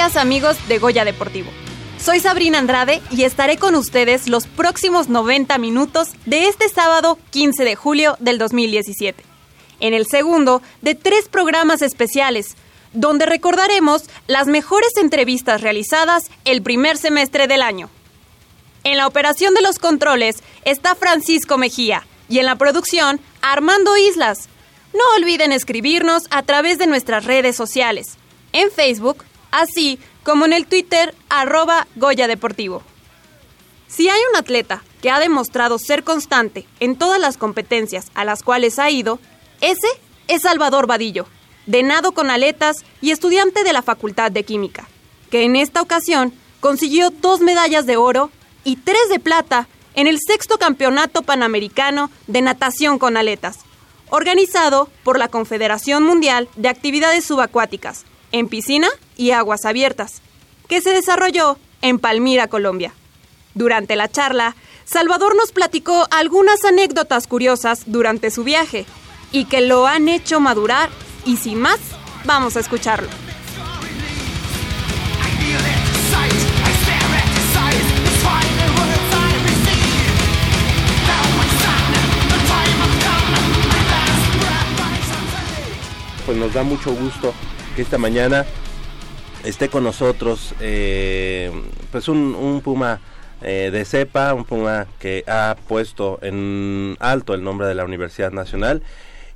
Amigos de Goya Deportivo. Soy Sabrina Andrade y estaré con ustedes los próximos 90 minutos de este sábado 15 de julio del 2017. En el segundo de tres programas especiales, donde recordaremos las mejores entrevistas realizadas el primer semestre del año. En la operación de los controles está Francisco Mejía y en la producción Armando Islas. No olviden escribirnos a través de nuestras redes sociales, en Facebook, así como en el Twitter arroba Goya Deportivo. Si hay un atleta que ha demostrado ser constante en todas las competencias a las cuales ha ido, ese es Salvador Vadillo, de nado con aletas y estudiante de la Facultad de Química, que en esta ocasión consiguió dos medallas de oro y tres de plata en el sexto Campeonato Panamericano de Natación con Aletas, organizado por la Confederación Mundial de Actividades Subacuáticas, en piscina y aguas abiertas, que se desarrolló en Palmira, Colombia. Durante la charla, Salvador nos platicó algunas anécdotas curiosas durante su viaje y que lo han hecho madurar y sin más, vamos a escucharlo. Pues nos da mucho gusto que esta mañana esté con nosotros eh, pues un, un puma eh, de cepa, un puma que ha puesto en alto el nombre de la Universidad Nacional.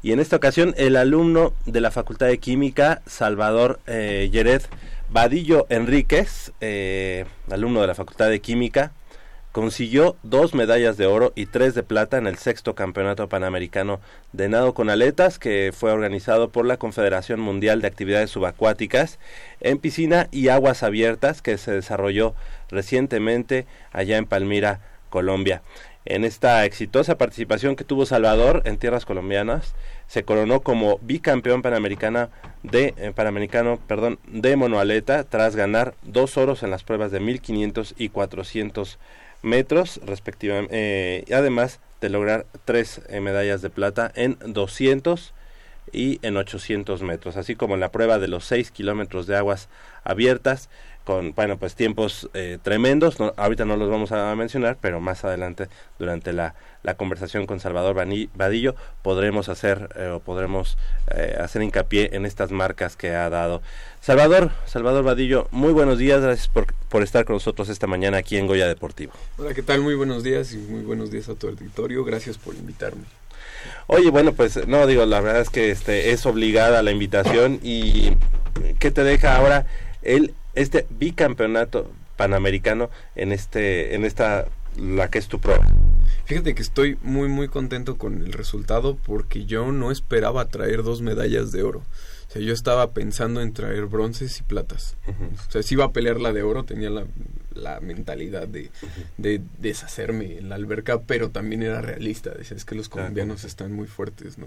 Y en esta ocasión el alumno de la Facultad de Química, Salvador eh, Yered Vadillo Enríquez, eh, alumno de la Facultad de Química, consiguió dos medallas de oro y tres de plata en el sexto campeonato panamericano de nado con aletas que fue organizado por la Confederación Mundial de Actividades Subacuáticas en piscina y aguas abiertas que se desarrolló recientemente allá en Palmira, Colombia. En esta exitosa participación que tuvo Salvador en tierras colombianas, se coronó como bicampeón panamericana de eh, panamericano, perdón, de monoaleta tras ganar dos oros en las pruebas de 1500 y 400 metros respectivamente, eh, además de lograr tres eh, medallas de plata en 200 y en 800 metros, así como en la prueba de los 6 kilómetros de aguas abiertas, con, bueno, pues tiempos eh, tremendos, no, ahorita no los vamos a mencionar, pero más adelante, durante la, la conversación con Salvador Vadillo, podremos hacer eh, o podremos eh, hacer hincapié en estas marcas que ha dado. Salvador, Salvador Vadillo, muy buenos días, gracias por, por estar con nosotros esta mañana aquí en Goya Deportivo. Hola, ¿qué tal? Muy buenos días y muy buenos días a todo el auditorio. Gracias por invitarme. Oye, bueno, pues no digo, la verdad es que este es obligada la invitación y ¿qué te deja ahora el este bicampeonato panamericano en este en esta la que es tu prueba? Fíjate que estoy muy muy contento con el resultado porque yo no esperaba traer dos medallas de oro. O sea, yo estaba pensando en traer bronces y platas. O sea, si iba a pelear la de oro, tenía la, la mentalidad de, de deshacerme en la alberca, pero también era realista. Decía, es que los colombianos están muy fuertes, ¿no?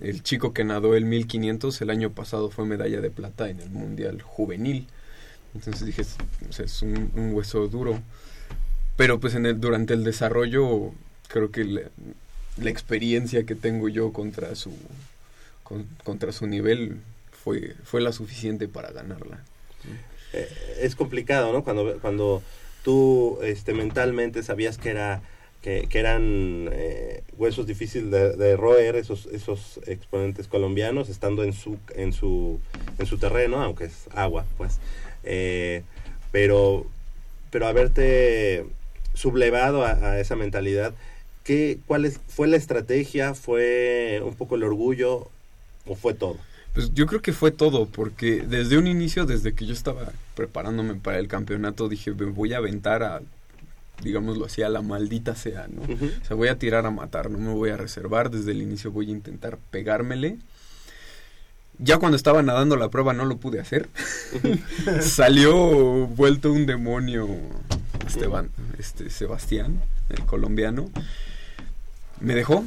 El chico que nadó el 1500 el año pasado fue medalla de plata en el Mundial Juvenil. Entonces dije, o es un, hueso duro. Pero pues en el, durante el desarrollo creo que la, experiencia que tengo yo contra su con- contra su nivel fue fue la suficiente para ganarla. Eh, es complicado, ¿no? Cuando cuando tú este mentalmente sabías que era que, que eran eh, huesos difíciles de, de roer esos esos exponentes colombianos estando en su en su en su terreno, aunque es agua, pues. Eh, pero pero haberte sublevado a, a esa mentalidad ¿qué, ¿cuál es, fue la estrategia? ¿Fue un poco el orgullo o fue todo? Pues yo creo que fue todo, porque desde un inicio, desde que yo estaba preparándome para el campeonato, dije, me voy a aventar a, digámoslo así, a la maldita sea, ¿no? O sea, voy a tirar a matar, no me voy a reservar, desde el inicio voy a intentar pegármele. Ya cuando estaba nadando la prueba no lo pude hacer. Salió vuelto un demonio este Sebastián, el colombiano. Me dejó,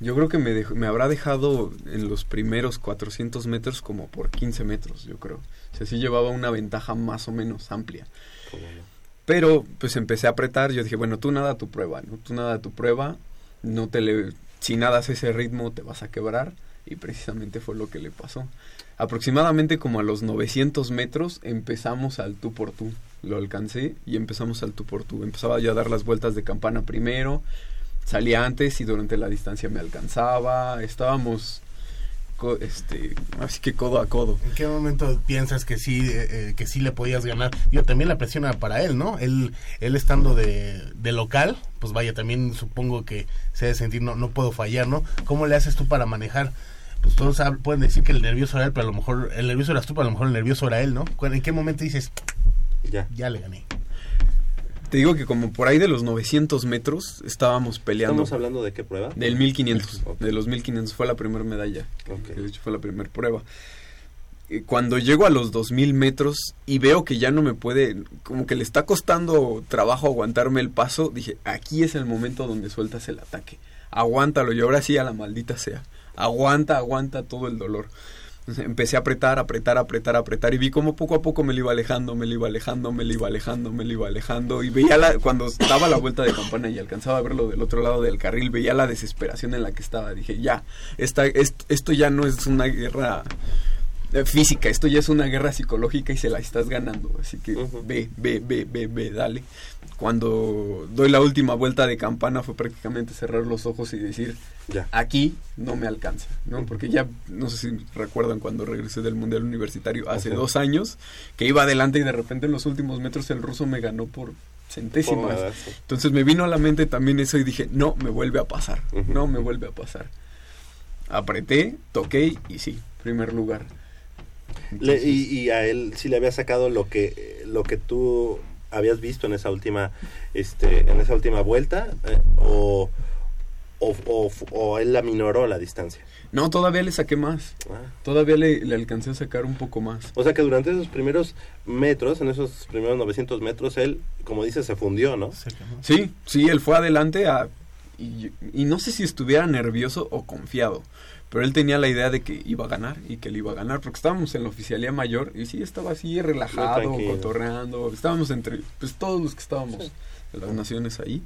yo creo que me, me habrá dejado en los primeros 400 metros como por 15 metros, yo creo. O sea, sí llevaba una ventaja más o menos amplia. Pero pues empecé a apretar, yo dije, bueno, tú nada tu prueba, ¿no? Tú nada tu prueba, no te le... Si nadas ese ritmo te vas a quebrar y precisamente fue lo que le pasó. Aproximadamente como a los 900 metros empezamos al tú por tú. Lo alcancé y empezamos al tú por tú. Empezaba ya a dar las vueltas de campana primero, salía antes y durante la distancia me alcanzaba, estábamos este así que codo a codo. ¿En qué momento piensas que sí eh, eh, que sí le podías ganar? Yo también la presión era para él, ¿no? Él él estando de, de local, pues vaya, también supongo que se debe sentir no no puedo fallar, ¿no? ¿Cómo le haces tú para manejar pues todos pueden decir que el nervioso era él, pero a lo mejor el nervioso eras tú, pero a lo mejor el nervioso era él, ¿no? ¿En qué momento dices, ya, ya le gané? Te digo que como por ahí de los 900 metros estábamos peleando. ¿Estamos hablando de qué prueba? Del 1500. De los 1500 fue la primera medalla. De hecho fue la primera prueba. Cuando llego a los 2000 metros y veo que ya no me puede, como que le está costando trabajo aguantarme el paso, dije, aquí es el momento donde sueltas el ataque. Aguántalo y ahora sí a la maldita sea. Aguanta, aguanta todo el dolor empecé a apretar, apretar, apretar, apretar y vi como poco a poco me lo iba alejando, me lo iba alejando, me lo iba alejando, me lo iba alejando y veía la, cuando daba la vuelta de campana y alcanzaba a verlo del otro lado del carril, veía la desesperación en la que estaba. Dije, ya, esta, esto, ya no es una guerra física, esto ya es una guerra psicológica y se la estás ganando. Así que ve, ve, ve, ve, ve, dale. Cuando doy la última vuelta de campana fue prácticamente cerrar los ojos y decir, ya. aquí no me alcanza, ¿no? Porque ya, no sé si recuerdan cuando regresé del Mundial Universitario hace dos años, que iba adelante y de repente en los últimos metros el ruso me ganó por centésimas. Entonces me vino a la mente también eso y dije, no, me vuelve a pasar, no me vuelve a pasar. Apreté, toqué y sí, primer lugar y, a él sí le había sacado lo que lo que tú habías visto en esa última este en esa última vuelta eh, o, o, o, él la minoró la distancia. No, todavía le saqué más. Ah. Todavía le, le, alcancé a sacar un poco más. O sea que durante esos primeros metros, en esos primeros 900 metros, él, como dice, se fundió, ¿no? Sí, sí, él fue adelante a, y, y no sé si estuviera nervioso o confiado pero él tenía la idea de que iba a ganar y que él iba a ganar, porque estábamos en la oficialía mayor y sí estaba así relajado, cotorreando, estábamos entre, pues todos los que estábamos de las naciones ahí,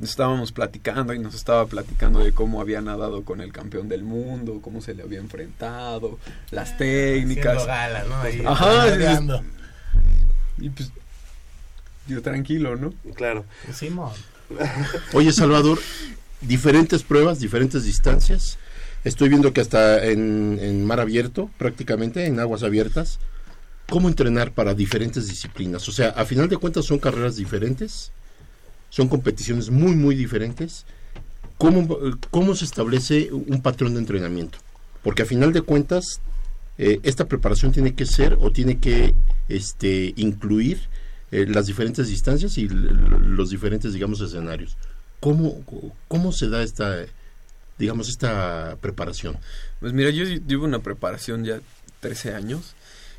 estábamos platicando y nos estaba platicando de cómo había nadado con el campeón del mundo, cómo se le había enfrentado, las ah, técnicas. Gala, ¿no? Ajá, y, pues yo tranquilo, ¿no? Claro. Simón. Oye, Salvador, diferentes pruebas, diferentes distancias Estoy viendo que hasta en, mar abierto, prácticamente, en aguas abiertas, cómo entrenar para diferentes disciplinas. O sea, a final de cuentas son carreras diferentes, son competiciones muy, muy diferentes. ¿Cómo, cómo se establece un patrón de entrenamiento? Porque a final de cuentas, eh, esta preparación tiene que ser o tiene que este, incluir eh, las diferentes distancias y los diferentes, digamos, escenarios. ¿Cómo, cómo se da esta, digamos, esta preparación? Pues mira, yo llevo una preparación ya 13 años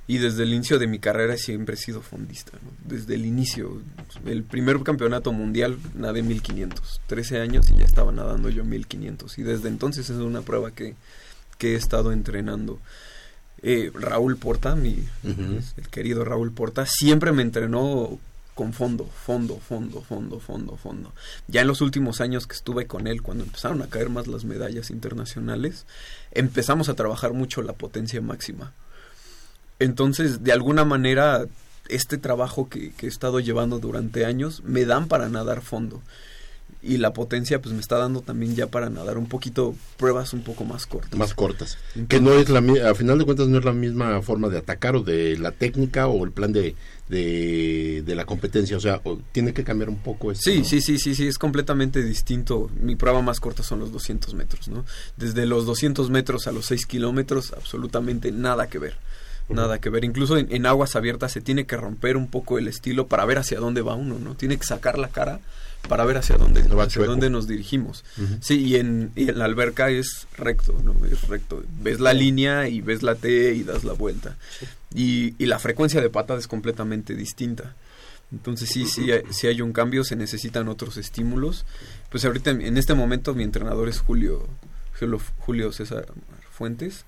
y desde el inicio de mi carrera siempre he sido fondista, desde el inicio. El primer campeonato mundial nadé 1500, 13 años y ya estaba nadando yo 1500 y desde entonces es una prueba que, que he estado entrenando. Eh, Raúl Porta, mi, el querido Raúl Porta, siempre me entrenó con fondo, fondo, fondo, fondo, fondo, fondo. Ya en los últimos años que estuve con él, cuando empezaron a caer más las medallas internacionales, empezamos a trabajar mucho la potencia máxima. Entonces, de alguna manera, este trabajo que, he estado llevando durante años me dan para nadar fondo. Y la potencia pues me está dando también ya para nadar un poquito pruebas un poco más cortas. Más cortas. que no es la a final de cuentas no es la misma forma de atacar o de la técnica o el plan de, de, la competencia, o sea, tiene que cambiar un poco eso. Sí, sí, sí, sí, sí, es completamente distinto. Mi prueba más corta son los 200 metros, ¿no? Desde los 200 metros a los 6 kilómetros, absolutamente nada que ver nada que ver. Incluso en, aguas abiertas se tiene que romper un poco el estilo para ver hacia dónde va uno, ¿no? Tiene que sacar la cara para ver hacia dónde, hacia dónde nos dirigimos. Sí, y en, la alberca es recto, ¿no? Es recto. Ves la línea y ves la T y das la vuelta. Y, y la frecuencia de patada es completamente distinta. Entonces sí, sí, sí hay un cambio, se necesitan otros estímulos. Pues ahorita en este momento mi entrenador es Julio, Julio César Fuentes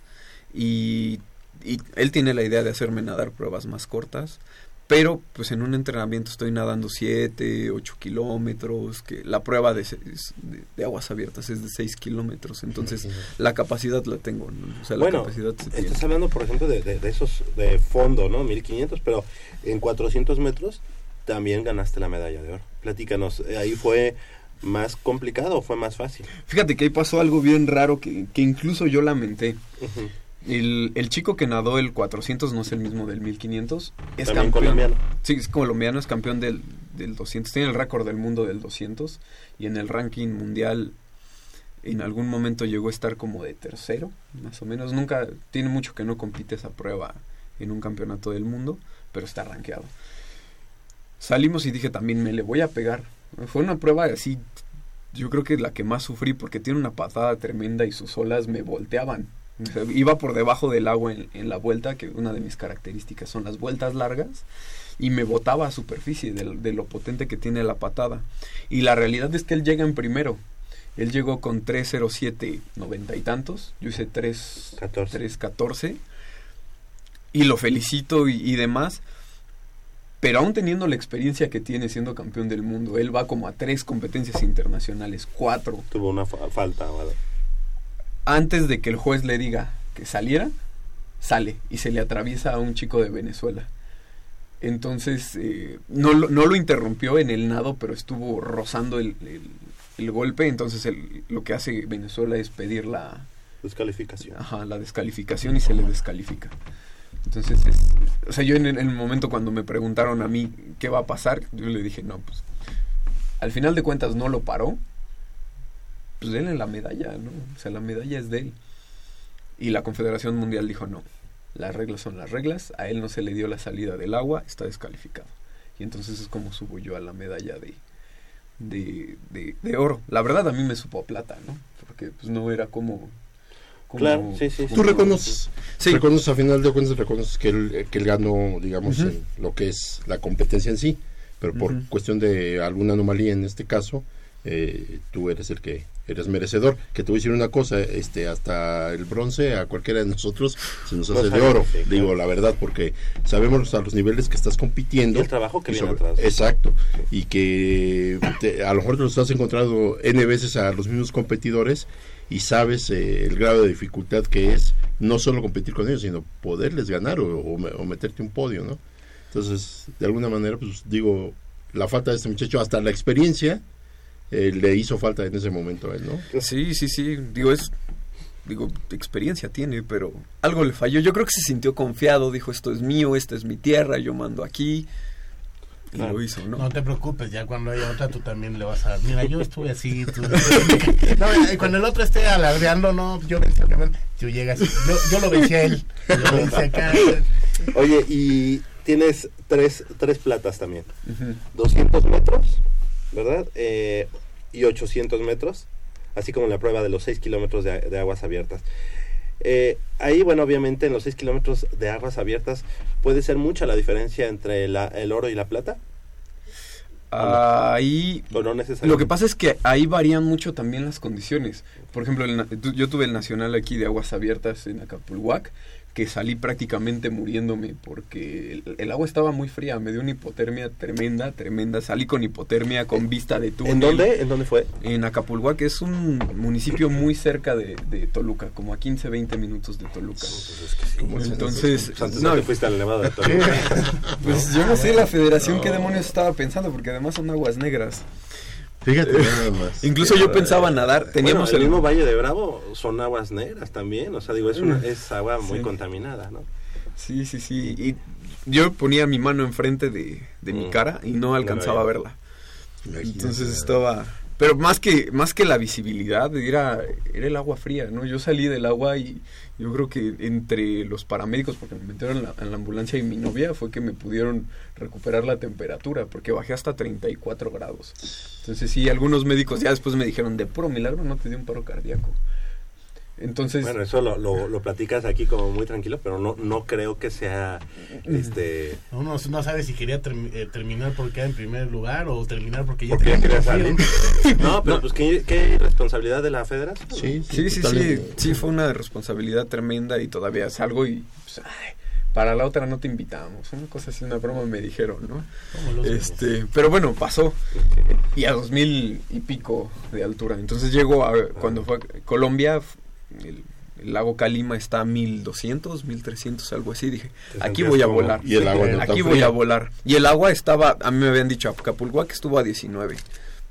y y él tiene la idea de hacerme nadar pruebas más cortas, pero pues en un entrenamiento estoy nadando 7, 8 kilómetros, que la prueba de, de, aguas abiertas es de 6 kilómetros, entonces la capacidad la tengo, o sea, bueno, estás hablando por ejemplo de, de, esos de fondo, ¿no? 1500, pero en 400 metros también ganaste la medalla de oro. Platícanos, ahí fue más complicado o fue más fácil? Fíjate que ahí pasó algo bien raro que, que incluso yo lamenté. El, el, chico que nadó el 400 no es el mismo del 1500. Es campeón. colombiano. Sí, es colombiano, es campeón del, del 200. Tiene el récord del mundo del 200. Y en el ranking mundial, en algún momento llegó a estar como de tercero, más o menos. Nunca, tiene mucho que no compite esa prueba en un campeonato del mundo, pero está rankeado. Salimos y dije también, me le voy a pegar. Fue una prueba así, yo creo que es la que más sufrí porque tiene una patada tremenda y sus olas me volteaban Iba por debajo del agua en, la vuelta, que una de mis características son las vueltas largas, y me botaba a superficie de, lo potente que tiene la patada. Y la realidad es que él llega en primero. Él llegó con 3.07 noventa y tantos, yo hice 3.14. Y lo felicito y, demás. Pero aún teniendo la experiencia que tiene siendo campeón del mundo, él va como a tres competencias internacionales, cuatro. Tuvo una falta, ¿vale? Antes de que el juez le diga que saliera, sale y se le atraviesa a un chico de Venezuela. Entonces, eh, no, lo, no, lo interrumpió en el nado, pero estuvo rozando el, el, golpe. Entonces, lo que hace Venezuela es pedir la descalificación. Ajá, la descalificación y se le descalifica. Entonces, o sea, yo en, el momento cuando me preguntaron a mí qué va a pasar, yo le dije, no, pues al final de cuentas no lo paró, pues denle la medalla, ¿no? O sea, la medalla es de él. Y la Confederación Mundial dijo, no, las reglas son las reglas, a él no se le dio la salida del agua, está descalificado. Y entonces es como subo yo a la medalla de, de, de, oro. La verdad a mí me supo a plata, ¿no? Porque pues no era como... claro, sí, sí. Tú reconoces, sí. reconoces a final de cuentas, reconoces que él, que él ganó, digamos, en lo que es la competencia en sí, pero por cuestión de alguna anomalía en este caso, eh, tú eres el que eres merecedor. Que te voy a decir una cosa, este, hasta el bronce a cualquiera de nosotros se nos hace de oro, digo la verdad, porque sabemos a los niveles que estás compitiendo. el trabajo que viene Exacto, y que a lo mejor te los has encontrado N veces a los mismos competidores y sabes eh, el grado de dificultad que es no solo competir con ellos, sino poderles ganar o, o meterte un podio, ¿no? Entonces, de alguna manera, pues digo, la falta de este muchacho, hasta la experiencia, eh, le hizo falta en ese momento a él, ¿no? Sí, sí, sí. Digo, es. Digo, experiencia tiene, pero algo le falló. Yo creo que se sintió confiado, dijo: Esto es mío, esta es mi tierra, yo mando aquí. Y lo hizo, ¿no? No te preocupes, ya cuando haya otra tú también le vas a... Mira, yo estuve así... Tú... no, cuando el otro esté alardeando, no, yo vencí tú llegas... Yo, yo lo vencí a él, lo vencí acá. Oye, y tienes tres, tres platas también. 200 metros, ¿verdad? Eh, y 800 metros, así como en la prueba de los 6 kilómetros de, aguas abiertas. Eh, ahí, bueno, obviamente en los 6 kilómetros de aguas abiertas puede ser mucha la diferencia entre el oro y la plata. Ahí lo que pasa es que ahí varían mucho también las condiciones. Por ejemplo, yo tuve el nacional aquí de aguas abiertas en Acapulhuac que salí prácticamente muriéndome porque el, agua estaba muy fría, me dio una hipotermia tremenda, tremenda, salí con hipotermia, con vista de túnel. ¿En dónde? ¿En dónde fue? En Acapulco, que es un municipio muy cerca de, Toluca, como a 15, 20 minutos de Toluca. Entonces, no, fuiste al Nevado de Toluca. pues yo no sé la federación qué demonios estaba pensando, porque además son aguas negras. Fíjate nada más. Incluso yo pensaba nadar, teníamos Bueno, el el mismo Valle de Bravo son aguas negras también, o sea, digo, es, una, es agua muy Sí. contaminada, ¿no? Sí, sí, sí. Y yo ponía mi mano enfrente de, de mi Mm. cara y no alcanzaba a verla. Imagínate Entonces estaba... Pero más que, más que la visibilidad, era, era el agua fría, ¿no? Yo salí del agua y yo creo que entre los paramédicos, porque me metieron en la, en la ambulancia y mi novia, fue que me pudieron recuperar la temperatura, porque bajé hasta 34 grados. Entonces sí, algunos médicos ya después me dijeron, de puro milagro no te dio un paro cardíaco. Entonces... Bueno, eso lo, lo, lo platicas aquí como muy tranquilo, pero no, no creo que sea, este... Uno no sabe si quería eh, terminar porque quedar en primer lugar o terminar porque ya Porque ya tenía quería que salir. ir. No, pero No. pues ¿qué, qué responsabilidad de la federación. Sí, Sí, sí, sí, sí, fue una responsabilidad tremenda y todavía salgo y pues, ay, para la otra no te invitamos, una cosa así, una broma me dijeron, ¿no? Este, pero bueno, pasó y a dos mil y pico de altura, entonces llego a cuando fue a Colombia, el, el lago Calima está a 1200, 1300, algo así, dije, aquí voy a como- volar. Y el agua no tan Aquí voy fría. a volar. Y el agua estaba, a mí me habían dicho, Acapulco que estuvo a 19.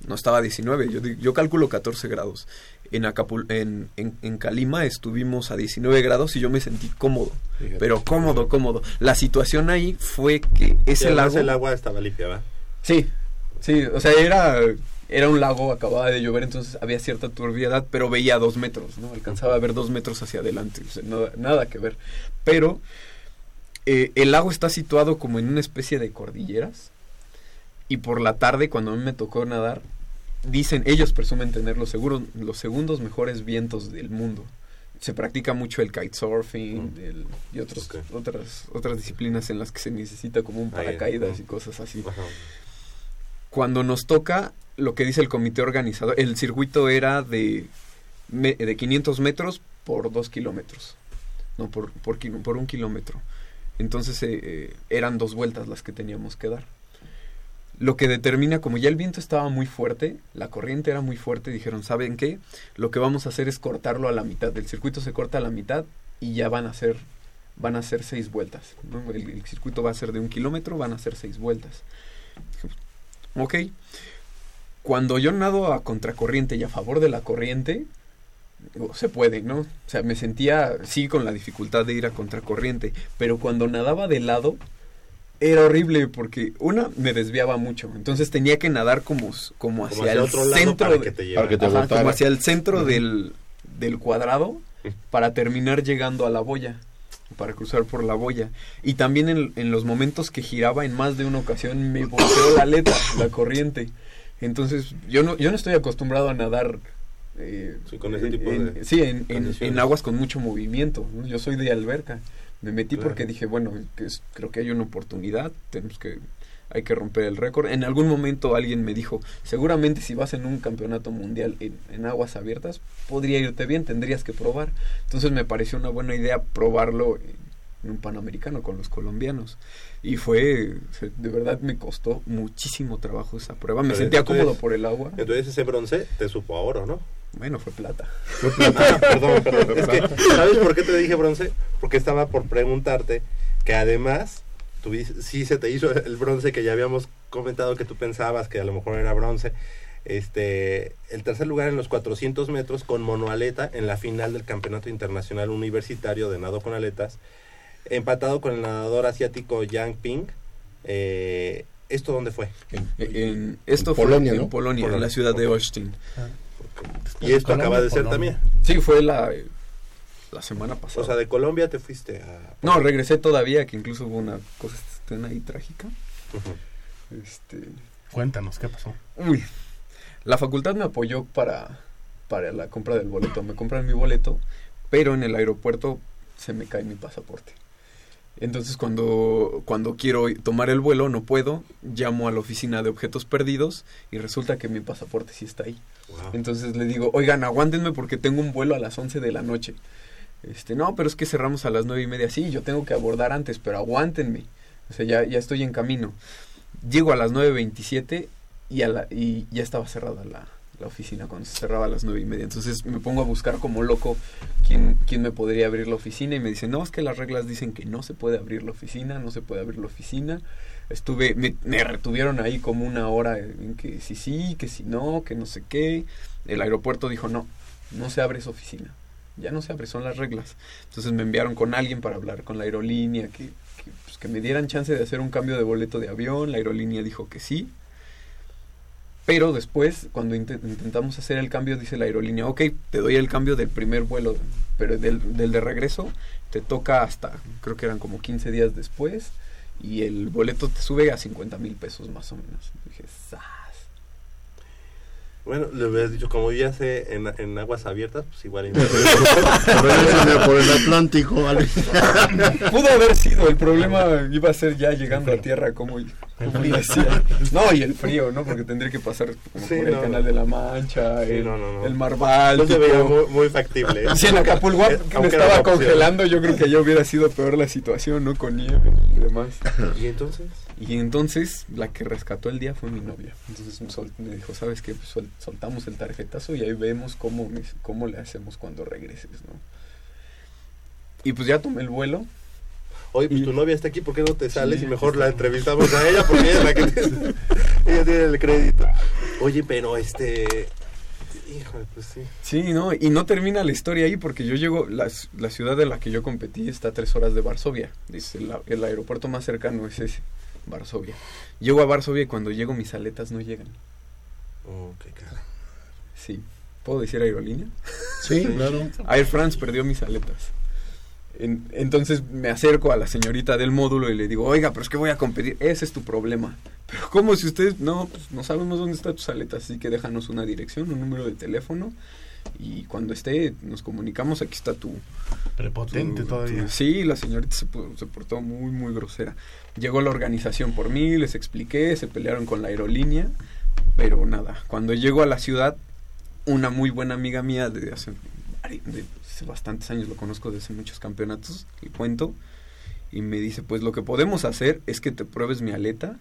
No estaba a 19, yo, yo calculo 14 grados. En, Acapul en, en, en Calima estuvimos a 19 grados y yo me sentí cómodo. Fíjate. Pero cómodo, cómodo. La situación ahí fue que ese lago... el agua estaba limpia, ¿va? Sí, sí, o sea, era, era un lago, acababa de llover, entonces había cierta turbiedad, pero veía dos metros, ¿no? Alcanzaba a ver dos metros hacia adelante, o sea, nada, nada que ver. Pero eh, el lago está situado como en una especie de cordilleras y por la tarde, cuando a mí me tocó nadar, dicen, ellos presumen tener los, seguros, los segundos mejores vientos del mundo. Se practica mucho el kitesurfing Mm. el- y otros, Ok. otras, otras disciplinas en las que se necesita como un Ah, paracaídas y cosas así cuando nos toca lo que dice el comité organizador, el circuito era de, de 500 metros por 2 kilómetros, no por, por, por un kilómetro. Entonces eh, eh, eran dos vueltas las que teníamos que dar. Lo que determina, como ya el viento estaba muy fuerte, la corriente era muy fuerte, dijeron, ¿saben qué? Lo que vamos a hacer es cortarlo a la mitad. El circuito se corta a la mitad y ya van a ser, van a seis vueltas. El, circuito va a ser de un kilómetro, van a ser seis vueltas. Ok. Cuando yo nado a contracorriente y a favor de la corriente, se puede, ¿no? O sea, me sentía, sí, con la dificultad de ir a contracorriente, pero cuando nadaba de lado, era horrible porque, una, me desviaba mucho, entonces tenía que nadar como, como hacia, Como hacia el otro lado centro, para de- que te lleve. Para que te Ajá, botara. como hacia el centro del, del cuadrado para terminar llegando a la boya, para cruzar por la boya. Y también en, en los momentos que giraba en más de una ocasión me volteó la aleta, la corriente. Entonces yo no, yo no estoy acostumbrado a nadar. eh, Sí, con ese tipo en- de sí, en, en- condiciones. en aguas con mucho movimiento. ¿no? Yo soy de alberca. Me metí Claro. porque dije, bueno, que es- creo que hay una oportunidad, tenemos que hay que romper el récord. En algún momento alguien me dijo, seguramente si vas en un campeonato mundial en, en aguas abiertas, podría irte bien, tendrías que probar. Entonces me pareció una buena idea probarlo en, un panamericano con los colombianos. Y fue, se- de verdad me costó muchísimo trabajo esa prueba. Me Pero sentía entonces- cómodo por el agua. Entonces ese bronce te supo a oro, ¿no? Bueno, fue plata. Ah, perdón, perdón. Es que, ¿sabes por qué te dije bronce? Porque estaba por preguntarte que además, tuviste, sí se te hizo el bronce que ya habíamos comentado que tú pensabas que a lo mejor era bronce. Este, el tercer lugar en los 400 metros con monoaleta en la final del Campeonato Internacional Universitario de Nado con Aletas, empatado con el nadador asiático Yang Ping. Eh, ¿Esto dónde fue? En- En, esto En fue Polonia, en ¿no? Polonia, en la ciudad de ok. Austin. Y esto Colombia, acaba de ser Polonia. también. Sí, fue la, la semana pasada. O sea, de Colombia te fuiste a... No, regresé todavía, que incluso hubo una cosa ahí trágica. Este, Cuéntanos, ¿qué pasó? uy, la facultad me apoyó para, para la compra del boleto. Me compran mi boleto, pero en el aeropuerto se me cae mi pasaporte. Entonces cuando, cuando quiero tomar el vuelo no puedo, llamo a la oficina de objetos perdidos y resulta que mi pasaporte sí está ahí. Wow. Entonces le digo, oigan, aguántenme porque tengo un vuelo a las 11 de la noche. Este, no, pero es que cerramos a las nueve y media. Sí, yo tengo que abordar antes, pero aguántenme. O sea, ya, ya estoy en camino. Llego a las 9.27 y, a la, y ya estaba cerrada la, la oficina cuando se cerraba a las nueve y media. Entonces me pongo a buscar como loco quién, quién me podría abrir la oficina y me dicen, no, es que las reglas dicen que no se puede abrir la oficina, no se puede abrir la oficina. Estuve, me, retuvieron ahí como una hora en que sí, sí, que si no, que no sé qué. El aeropuerto dijo, no, no se abre esa oficina. Ya no se abre, son las reglas. Entonces me enviaron con alguien para hablar con la aerolínea, que, que, pues, que me dieran chance de hacer un cambio de boleto de avión. La aerolínea dijo que sí. Pero después, cuando int- intentamos hacer el cambio, dice la aerolínea, ok, te doy el cambio del primer vuelo, pero del, del de regreso te toca hasta, creo que eran como 15 días después, y el boleto te sube a 50 mil pesos más o menos. dije, "Zas". Bueno, le hubieras dicho, como ya sé en, en aguas abiertas, pues igual. Regrésame por el Atlántico, vale. Pudo haber sido, el problema iba a ser ya llegando a tierra, como, como decía. No, y el frío, ¿no? Porque tendría que pasar como Sí, por el no, Canal de la Mancha, Sí, el, no, no, no. el Mar Báltico. se veía muy, muy factible. ¿eh? Sí, en Acapulco, Eh, me estaba congelando, yo creo que ya hubiera sido peor la situación, ¿no? Con nieve y demás. ¿Y entonces? Y entonces la que rescató el día fue mi novia. Entonces me, sol- me dijo, ¿sabes qué? Pues sol- soltamos el tarjetazo y ahí vemos cómo, cómo le hacemos cuando regreses, ¿no? Y pues ya tomé el vuelo. Oye, pues Y- tu novia está aquí, ¿por qué no te sales Sí, y mejor la entrevistamos a ella? Porque ella es la que ella tiene el crédito. Oye, pero este... Híjole, pues sí. Sí, ¿no? Y no termina la historia ahí porque yo llego, la, la ciudad de la que yo competí está a tres horas de Varsovia. Dice, el, el aeropuerto más cercano es ese, Varsovia. Llego a Varsovia y cuando llego mis aletas no llegan. Oh, qué cara. Sí. ¿Puedo decir aerolínea? Sí, claro. Air France perdió mis aletas. En- entonces me acerco a la señorita del módulo y le digo, oiga, pero es que voy a competir. Ese es tu problema. Pero ¿cómo si ustedes no, pues no sabemos dónde están tus aletas? Así que déjanos una dirección, un número de teléfono. Y cuando esté, nos comunicamos, aquí está tu... Prepotente tu- todavía. tu- sí, la señorita se, se portó muy, muy grosera. Llegó la organización por mí, les expliqué, se pelearon con la aerolínea. Pero nada, cuando llego a la ciudad, una muy buena amiga mía de hace, de hace bastantes años, lo conozco desde muchos campeonatos, le cuento, y me dice, pues lo que podemos hacer es que te pruebes mi aleta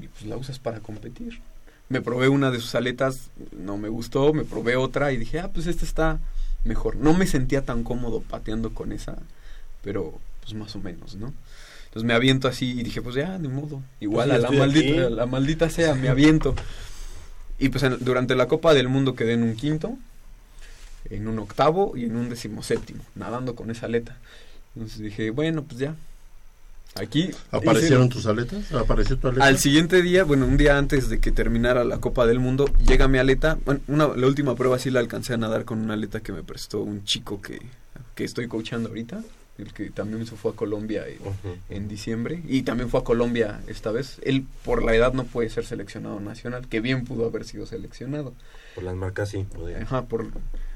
y pues la usas para competir. Me probé una de sus aletas, no me gustó, me probé otra y dije, ah, pues esta está mejor. No me sentía tan cómodo pateando con esa, pero pues más o menos, ¿no? Entonces me aviento así y dije, pues ya, de modo. Igual Pues a la maldita, a la maldita sea, me aviento. Y pues en- durante la Copa del Mundo quedé en un quinto, en un octavo y en un decimoséptimo, nadando con esa aleta. Entonces dije, bueno, pues ya. Aquí ¿Aparecieron hice- tus aletas? ¿Apareció tu aleta? al siguiente día, bueno, un día antes de que terminara la Copa del Mundo, llega mi aleta. Bueno, una, la última prueba sí la alcancé a nadar con una aleta que me prestó un chico que, que estoy coachando ahorita, el que también se fue a Colombia en, en diciembre y también fue a Colombia esta vez. Él por la edad no puede ser seleccionado nacional, que bien pudo haber sido seleccionado. Por las marcas sí, podría. Ajá, por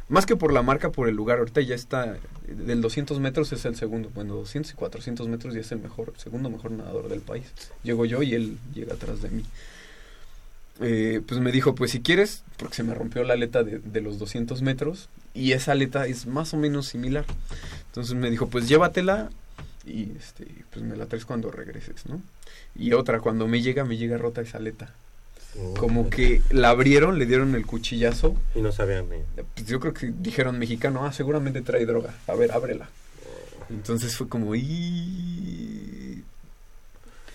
más que por la marca, por el lugar. Ahorita ya está del 200 metros es el segundo, bueno, 200 y 400 metros ya es el mejor, segundo mejor nadador del país. Llego yo y él llega atrás de mí. Eh, pues me dijo, pues si quieres, porque se me rompió la aleta de, los 200 metros y esa aleta es más o menos similar. Entonces me dijo, pues llévatela y este, pues me la traes cuando regreses, ¿no? Y otra, cuando me llega, me llega rota esa aleta. Oh, Como que la abrieron, le dieron el cuchillazo Y no sabían ni... pues yo creo que dijeron mexicano, ah, seguramente trae droga. A ver, ábrela. Entonces fue como, "Y-".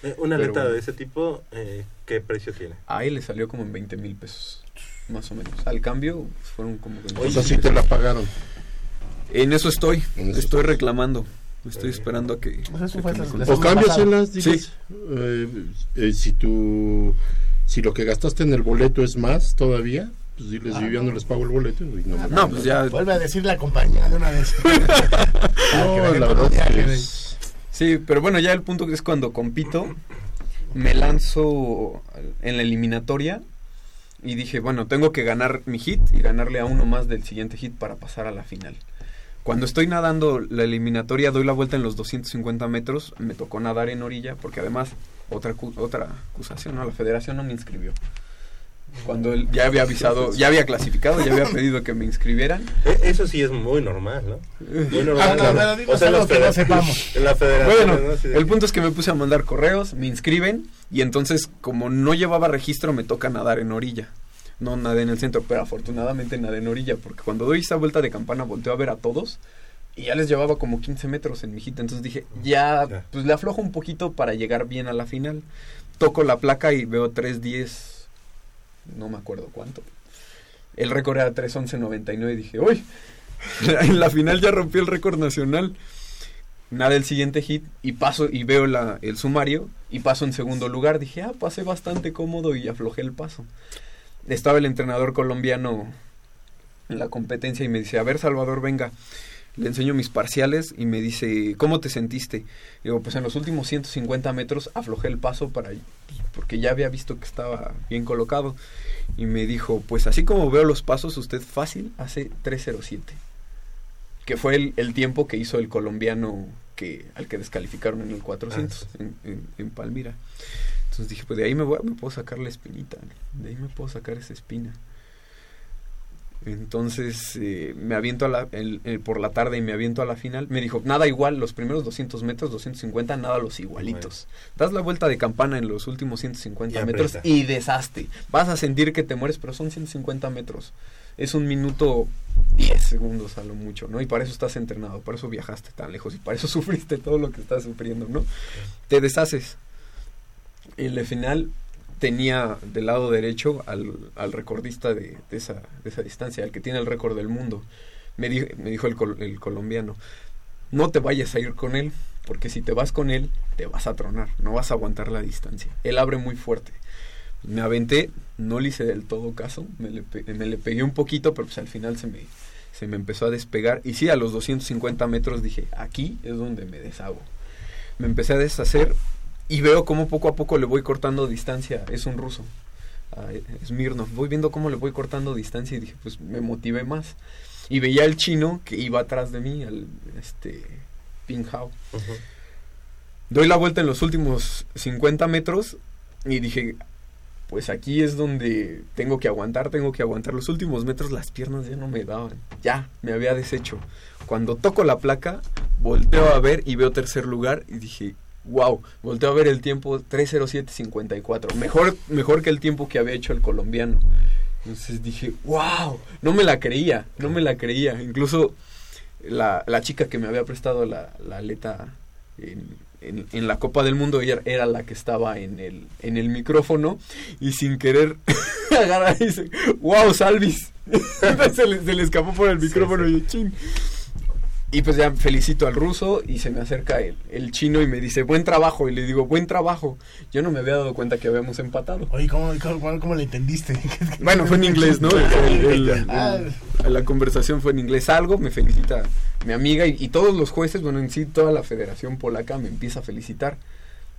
Eh, Una Pero aleta bueno. de ese tipo, eh, ¿qué precio tiene? a él le salió como en 20 mil pesos, más o menos. Al cambio fueron como... O sea, sí te la pagaron. En eso estoy, En eso estoy reclamando. Estoy esperando a que... Pues eso a fue que me. O Sí. eh, eh, si tu si lo que gastaste en el boleto es más todavía, pues diles, Ah, yo ya no. les pago el boleto. y no, me No, pues ya... Vuelve a decir la compañía de una vez. No, que la verdad que es- Sí, pero bueno, ya el punto es cuando compito, me lanzo en la eliminatoria y dije, bueno, tengo que ganar mi hit y ganarle a uno más del siguiente hit para pasar a la final. Cuando estoy nadando la eliminatoria, doy la vuelta en los 250 metros, me tocó nadar en orilla, porque además, otra, otra acusación, ¿no? La federación no me inscribió. Cuando él ya había avisado, ya había clasificado, ya había pedido que me inscribieran. Eh, Eso sí es muy normal, ¿no? Muy normal. Ah, no, en algo las que no sepamos. En la federación, Bueno, ¿no? De el punto es que me puse a mandar correos, me inscriben y entonces como no llevaba registro me toca nadar en orilla. no nadé en el centro, pero afortunadamente nadé en orilla, porque cuando doy esa vuelta de campana volteo a ver a todos y ya les llevaba como 15 metros en mi hijita, entonces dije, ya, Ya. pues le aflojo un poquito para llegar bien a la final. Toco la placa y veo 3.10, no me acuerdo cuánto. El récord era 3.11.99 y dije, uy, en la final ya rompí el récord nacional. Nada el siguiente hit y paso y veo la, el sumario y paso en segundo lugar. Dije, ah, pasé bastante cómodo y aflojé el paso. Estaba el entrenador colombiano en la competencia y me dice, a ver Salvador, venga. Le enseño mis parciales y me dice, ¿cómo te sentiste? Digo, pues en los últimos 150 metros aflojé el paso para porque ya había visto que estaba bien colocado. Y me dijo, pues así como veo los pasos, usted fácil hace 307 que fue el, el tiempo que hizo el colombiano que al que descalificaron en el 400 en, en- en Palmira. Entonces dije, pues de ahí me, voy, me puedo sacar la espinita, de ahí me puedo sacar esa espina. Entonces eh, me aviento a la, el- el- por la tarde y me aviento a la final. Me dijo, nada igual, los primeros 200 metros, 250, nada los igualitos. Das la vuelta de campana en los últimos 150 Y metros aprieta. y desastre. Vas a sentir que te mueres, pero son 150 metros. Es un minuto 10 segundos a lo mucho, ¿no? Y para eso estás entrenado, para eso viajaste tan lejos y para eso sufriste todo lo que estás sufriendo, ¿no? Te deshaces. En la final tenía del lado derecho al, al recordista de, esa, de esa distancia, al que tiene el récord del mundo. Me, di- me dijo el, el colombiano, no te vayas a ir con él, porque si te vas con él, te vas a tronar, no vas a aguantar la distancia. Él abre muy fuerte. Me aventé, no le hice del todo caso, me le, me le pegué un poquito, pero pues al final se me, se me empezó a despegar. Y sí, a los 250 metros dije, aquí es donde me deshago. Me empecé a deshacer y veo cómo poco a poco le voy cortando distancia. Es un ruso, a Smirnov. Voy viendo cómo le voy cortando distancia y dije, pues me motivé más. Y veía al chino que iba atrás de mí, al este Ping Hao. Doy la vuelta en los últimos 50 metros y dije, pues aquí es donde tengo que aguantar, tengo que aguantar. Los últimos metros las piernas ya no me daban, ya me había deshecho. Cuando toco la placa, volteo a ver y veo tercer lugar y dije, wow, volteo a ver el tiempo 307.54, mejor, mejor que el tiempo que había hecho el colombiano. Entonces dije, wow, no me la creía, no me la creía. Incluso la, la chica que me había prestado la, la aleta en, en- en la Copa del Mundo ella era la que estaba en el, en el micrófono y sin querer agarra y dice, wow, Salvis. Se, le, se le escapó por el micrófono y yo, "Chin". Y pues ya felicito al ruso y se me acerca el, el chino y me dice, buen trabajo. Y le digo, buen trabajo. Yo no me había dado cuenta que habíamos empatado. Oye, ¿cómo, cómo, cómo le entendiste? Bueno, fue en inglés, ¿no? El- el- Ah. la conversación fue en inglés. Algo me felicita mi amiga y, y todos los jueces, bueno, en sí toda la Federación Polaca me empieza a felicitar.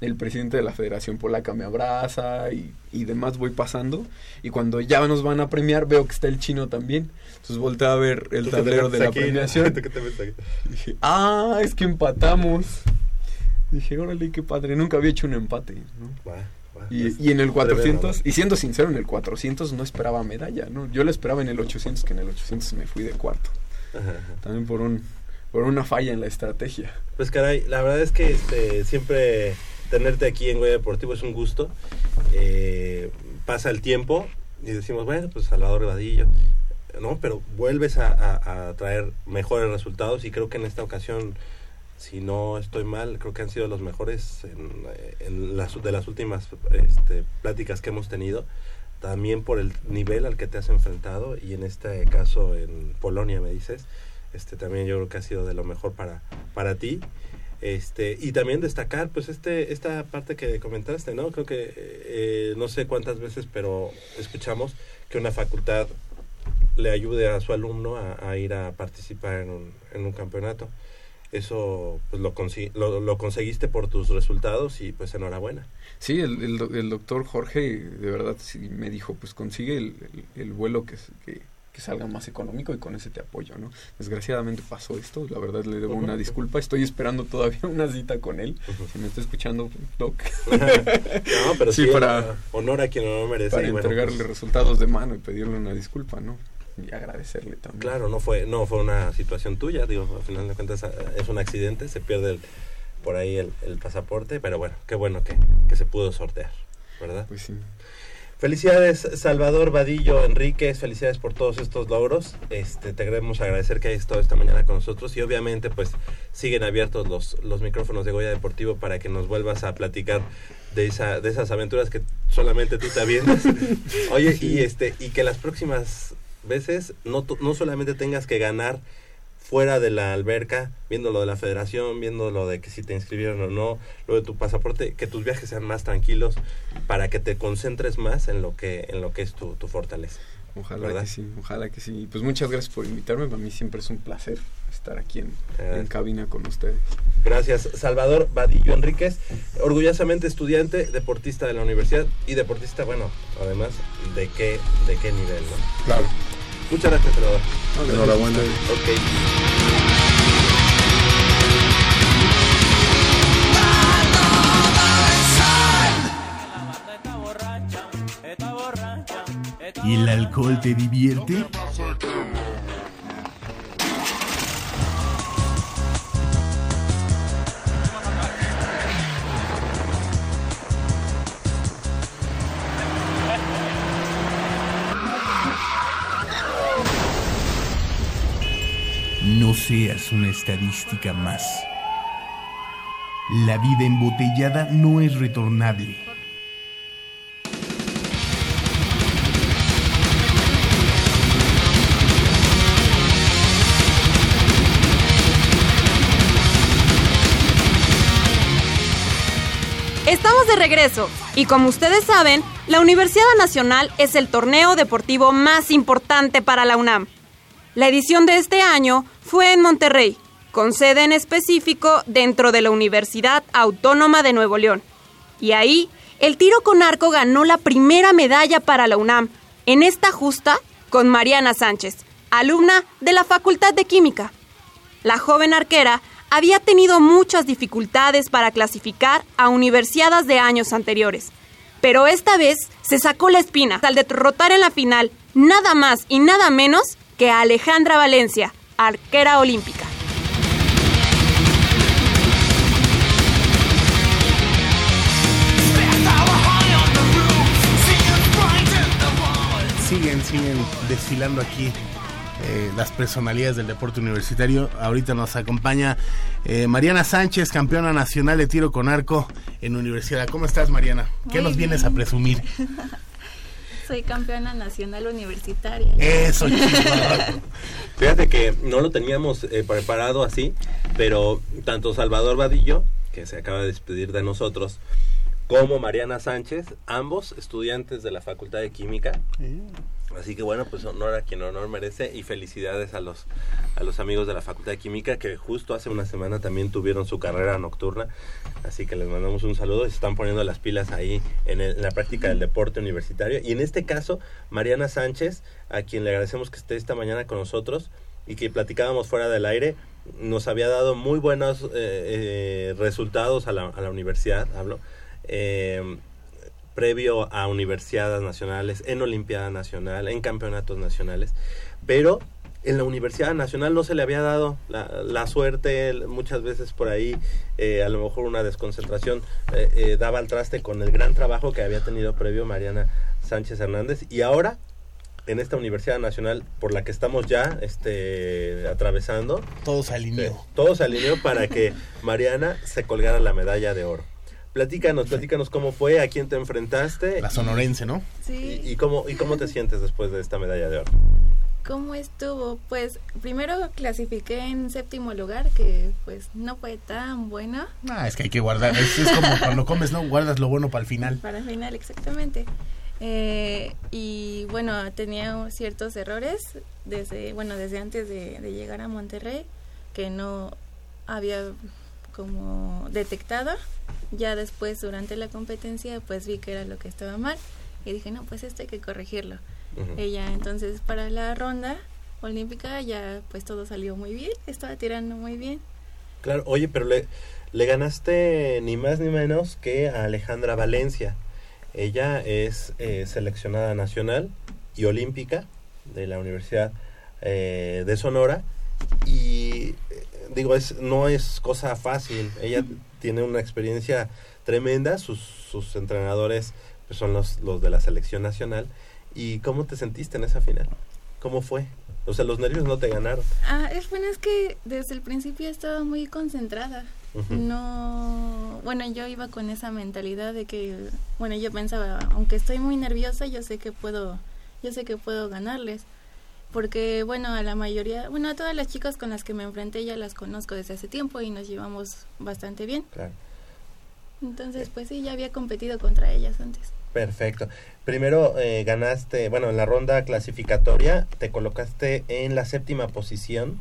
El presidente de la Federación Polaca me abraza y, y demás voy pasando. Y cuando ya nos van a premiar, veo que está el chino también. Entonces volteo a ver el tablero de la premiación. Dije, ah, es que empatamos. Dije, órale, qué padre. Nunca había hecho un empate. ¿no? Y, y en el 400, y siendo sincero, en el 400 no esperaba medalla, ¿no? Yo lo esperaba en el 800, que en el 800 me fui de cuarto. También por un por una falla en la estrategia. Pues caray, la verdad es que este, siempre tenerte aquí en Goya Deportivo es un gusto. Eh, pasa el tiempo y decimos, bueno, pues Salvador Vadillo, ¿no? Pero vuelves a, a- traer mejores resultados y creo que en esta ocasión, si no estoy mal, creo que han sido los mejores en, en las, de las últimas este, pláticas que hemos tenido. También por el nivel al que te has enfrentado y en este caso en Polonia, me dices este también yo creo que ha sido de lo mejor para para ti este y también destacar pues este esta parte que comentaste no creo que eh, no sé cuántas veces pero escuchamos que una facultad le ayude a su alumno a, a ir a participar en un, en un campeonato. Eso pues lo, consi- lo, lo conseguiste por tus resultados y pues enhorabuena. Sí, el, el, do- el doctor Jorge de verdad sí me dijo, pues consigue el, el- el vuelo que, s- que, que salga más económico y con ese te apoyo, ¿no? Desgraciadamente pasó esto, la verdad le debo una disculpa, estoy esperando todavía una cita con él, si me está escuchando, Doc, no pero Sí, sí, para- honor a quien no merece para y bueno, entregarle pues, resultados de mano y pedirle una disculpa, ¿no? Y agradecerle también. Claro, no fue, no fue una situación tuya, digo, al final de cuentas eh, es un accidente, se pierde el- por ahí el, el pasaporte, pero bueno, qué bueno que, que se pudo sortear, ¿verdad? Pues sí. Felicidades Salvador Vadillo Enríquez, felicidades por todos estos logros. Este, te queremos agradecer que hayas estado esta mañana con nosotros y obviamente pues siguen abiertos los, los micrófonos de Goya Deportivo para que nos vuelvas a platicar de esa de esas aventuras que solamente tú te avientas. Oye, y este y que las próximas veces no tu- no solamente tengas que ganar fuera de la alberca, viendo lo de la federación, viendo lo de que si te inscribieron o no, lo de tu pasaporte, que tus viajes sean más tranquilos para que te concentres más en lo que en lo que es tu, tu fortaleza. Ojalá ¿Verdad? que sí, ojalá que sí. Pues muchas gracias por invitarme. Para mí siempre es un placer estar aquí en, en cabina con ustedes. Gracias, Salvador Vadillo Enríquez, orgullosamente estudiante, deportista de la universidad y deportista, bueno, además, ¿de qué, de qué nivel, no? Claro. Muchas gracias, Salvador. A Enhorabuena. Ok. ¿Y el alcohol te divierte? Seas una estadística más. La vida embotellada no es retornable. Estamos de regreso y como ustedes saben, la Universidad Nacional es el torneo deportivo más importante para la UNAM. La edición de este año fue en Monterrey, con sede en específico dentro de la Universidad Autónoma de Nuevo León. Y ahí, el tiro con arco ganó la primera medalla para la UNAM, en esta justa con Mariana Sánchez, alumna de la Facultad de Química. La joven arquera había tenido muchas dificultades para clasificar a universidades de años anteriores, pero esta vez se sacó la espina al derrotar en la final nada más y nada menos que a Alejandra Valencia, arquera olímpica. siguen, siguen desfilando aquí eh, las personalidades del deporte universitario. Ahorita nos acompaña eh, Mariana Sánchez, campeona nacional de tiro con arco en universidad. ¿Cómo estás, Mariana? ¿Qué Muy nos vienes a presumir? Soy campeona nacional universitaria. Eso. Fíjate que no lo teníamos eh, preparado así, pero tanto Salvador Vadillo, que se acaba de despedir de nosotros, como Mariana Sánchez, ambos estudiantes de la Facultad de Química. Así que bueno, pues honor a quien honor merece y felicidades a los a los amigos de la Facultad de Química que justo hace una semana también tuvieron su carrera nocturna. Así que les mandamos un saludo se están poniendo las pilas ahí en la práctica del deporte universitario. Y en este caso, Mariana Sánchez, a quien le agradecemos que esté esta mañana con nosotros y que platicábamos fuera del aire, nos había dado muy buenos eh, eh, resultados a la, a la universidad, hablo. eh, previo a universidades nacionales, en Olimpiada Nacional, en campeonatos nacionales, pero en la Universidad Nacional no se le había dado la, la suerte, muchas veces por ahí, eh, a lo mejor una desconcentración, eh, eh, daba al traste con el gran trabajo que había tenido previo Mariana Sánchez Hernández, y ahora en esta Universidad Nacional por la que estamos ya este, atravesando, Todo se alineó. todo se alineó para que Mariana se colgara la medalla de oro. Platícanos, platícanos cómo fue, a quién te enfrentaste La sonorense, ¿no? Sí. y, y cómo, y cómo te sientes después de esta medalla de oro. ¿Cómo estuvo? Pues primero clasifiqué en séptimo lugar, que pues no fue tan bueno. Ah, es que hay que guardar. Es, es como cuando comes, ¿no? Guardas lo bueno para el final. Para el final, exactamente. Eh, y bueno, tenía ciertos errores desde, bueno, desde antes de, de llegar a Monterrey que no había como detectado. Ya después, durante la competencia, pues vi que era lo que estaba mal y dije, no, pues esto hay que corregirlo. Ujú. Ella entonces para la ronda olímpica ya pues todo salió muy bien, estaba tirando muy bien. Claro, oye, pero le, le ganaste ni más ni menos que a Alejandra Valencia. Ella es eh, seleccionada nacional y olímpica de la Universidad eh, de Sonora y digo, es, no es cosa fácil. Ella tiene una experiencia tremenda, sus, sus entrenadores pues son los, los de la selección nacional. ¿Y cómo te sentiste en esa final? ¿Cómo fue? O sea, los nervios no te ganaron. Ah, es bueno, es que desde el principio estaba muy concentrada. No, bueno, yo iba con esa mentalidad de que, bueno, yo pensaba, aunque estoy muy nerviosa, yo sé que puedo, yo sé que puedo ganarles. Porque, bueno, a la mayoría, bueno, a todas las chicas con las que me enfrenté ya las conozco desde hace tiempo y nos llevamos bastante bien. Claro. Entonces, pues sí, ya había competido contra ellas antes. Perfecto. Primero eh, ganaste, bueno, en la ronda clasificatoria te colocaste en la séptima posición,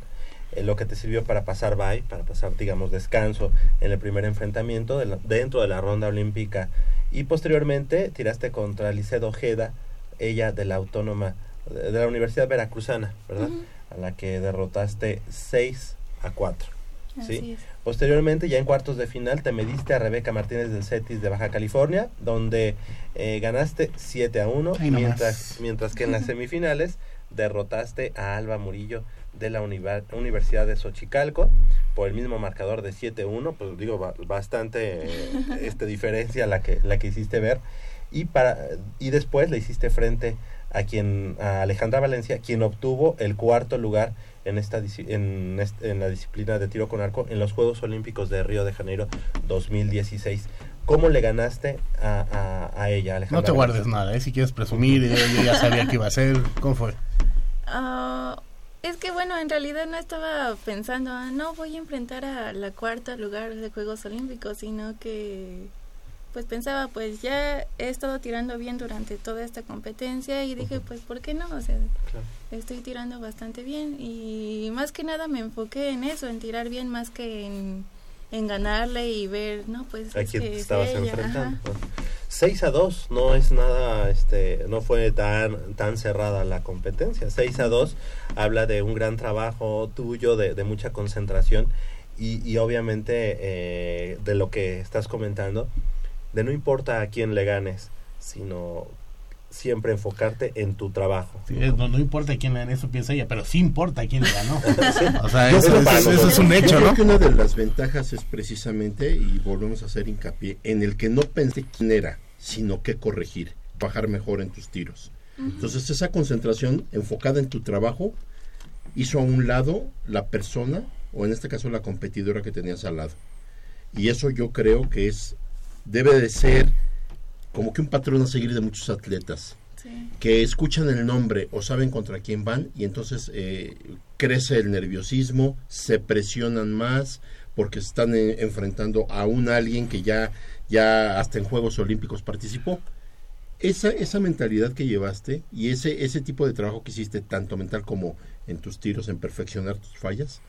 eh, lo que te sirvió para pasar bye, para pasar, digamos, descanso en el primer enfrentamiento de la- dentro de la ronda olímpica. Y posteriormente tiraste contra Licedo Ojeda, ella de la Autónoma, de la Universidad Veracruzana, ¿verdad? A la que derrotaste 6 a 4. Así ¿sí? Posteriormente, ya en cuartos de final, te mediste a Rebeca Martínez del Cetis de Baja California, donde eh, ganaste 7 a 1, Ahí nomás. mientras, mientras que en las semifinales derrotaste a Alba Murillo de la Univa- Universidad de Xochicalco por el mismo marcador de 7-1, pues digo, ba- bastante eh, este, diferencia la que, la que hiciste ver. Y, para, y después le hiciste frente a quien a Alejandra Valencia, quien obtuvo el cuarto lugar en esta en, en la disciplina de tiro con arco en los Juegos Olímpicos de Río de Janeiro 2016. ¿Cómo le ganaste a, a, a ella, Alejandra? No te guardes Valencia? nada, ¿eh? Si quieres presumir, eh, yo ya sabía que iba a ser. ¿Cómo fue? Ah, es que bueno, en realidad no estaba pensando, ah, no voy a enfrentar a la cuarta lugar de Juegos Olímpicos, sino que pues pensaba, pues ya he estado tirando bien durante toda esta competencia y dije, pues ¿por qué no? O sea, Claro. estoy tirando bastante bien y más que nada me enfoqué en eso, en tirar bien más que en, en ganarle y ver, no, pues ¿A es que estabas ella, enfrentando? ajá. 6 a 2 no es nada, este, no fue tan, tan cerrada la competencia. 6 a 2 habla de un gran trabajo tuyo, de, de mucha concentración y, y obviamente eh, de lo que estás comentando, de no importa a quién le ganes, sino siempre enfocarte en tu trabajo. Sí, no, no importa quién le gane, eso piensa ella, pero sí importa quién le ganó. O sea, eso, creo eso- que- eso es un Yo hecho, creo ¿no? que una de las ventajas es precisamente, y volvemos a hacer hincapié, en el que no pensé quién era, sino qué corregir, bajar mejor en tus tiros. Entonces esa concentración enfocada en tu trabajo hizo a un lado la persona, o en este caso la competidora que tenías al lado. Y eso yo creo que es, debe de ser como que un patrón a seguir de muchos atletas Sí. que escuchan el nombre o saben contra quién van y entonces eh, crece el nerviosismo, se presionan más porque están eh, enfrentando a un alguien que ya, ya hasta en Juegos Olímpicos participó. Esa, esa mentalidad que llevaste y ese, ese tipo de trabajo que hiciste, tanto mental como en tus tiros, en perfeccionar tus fallas,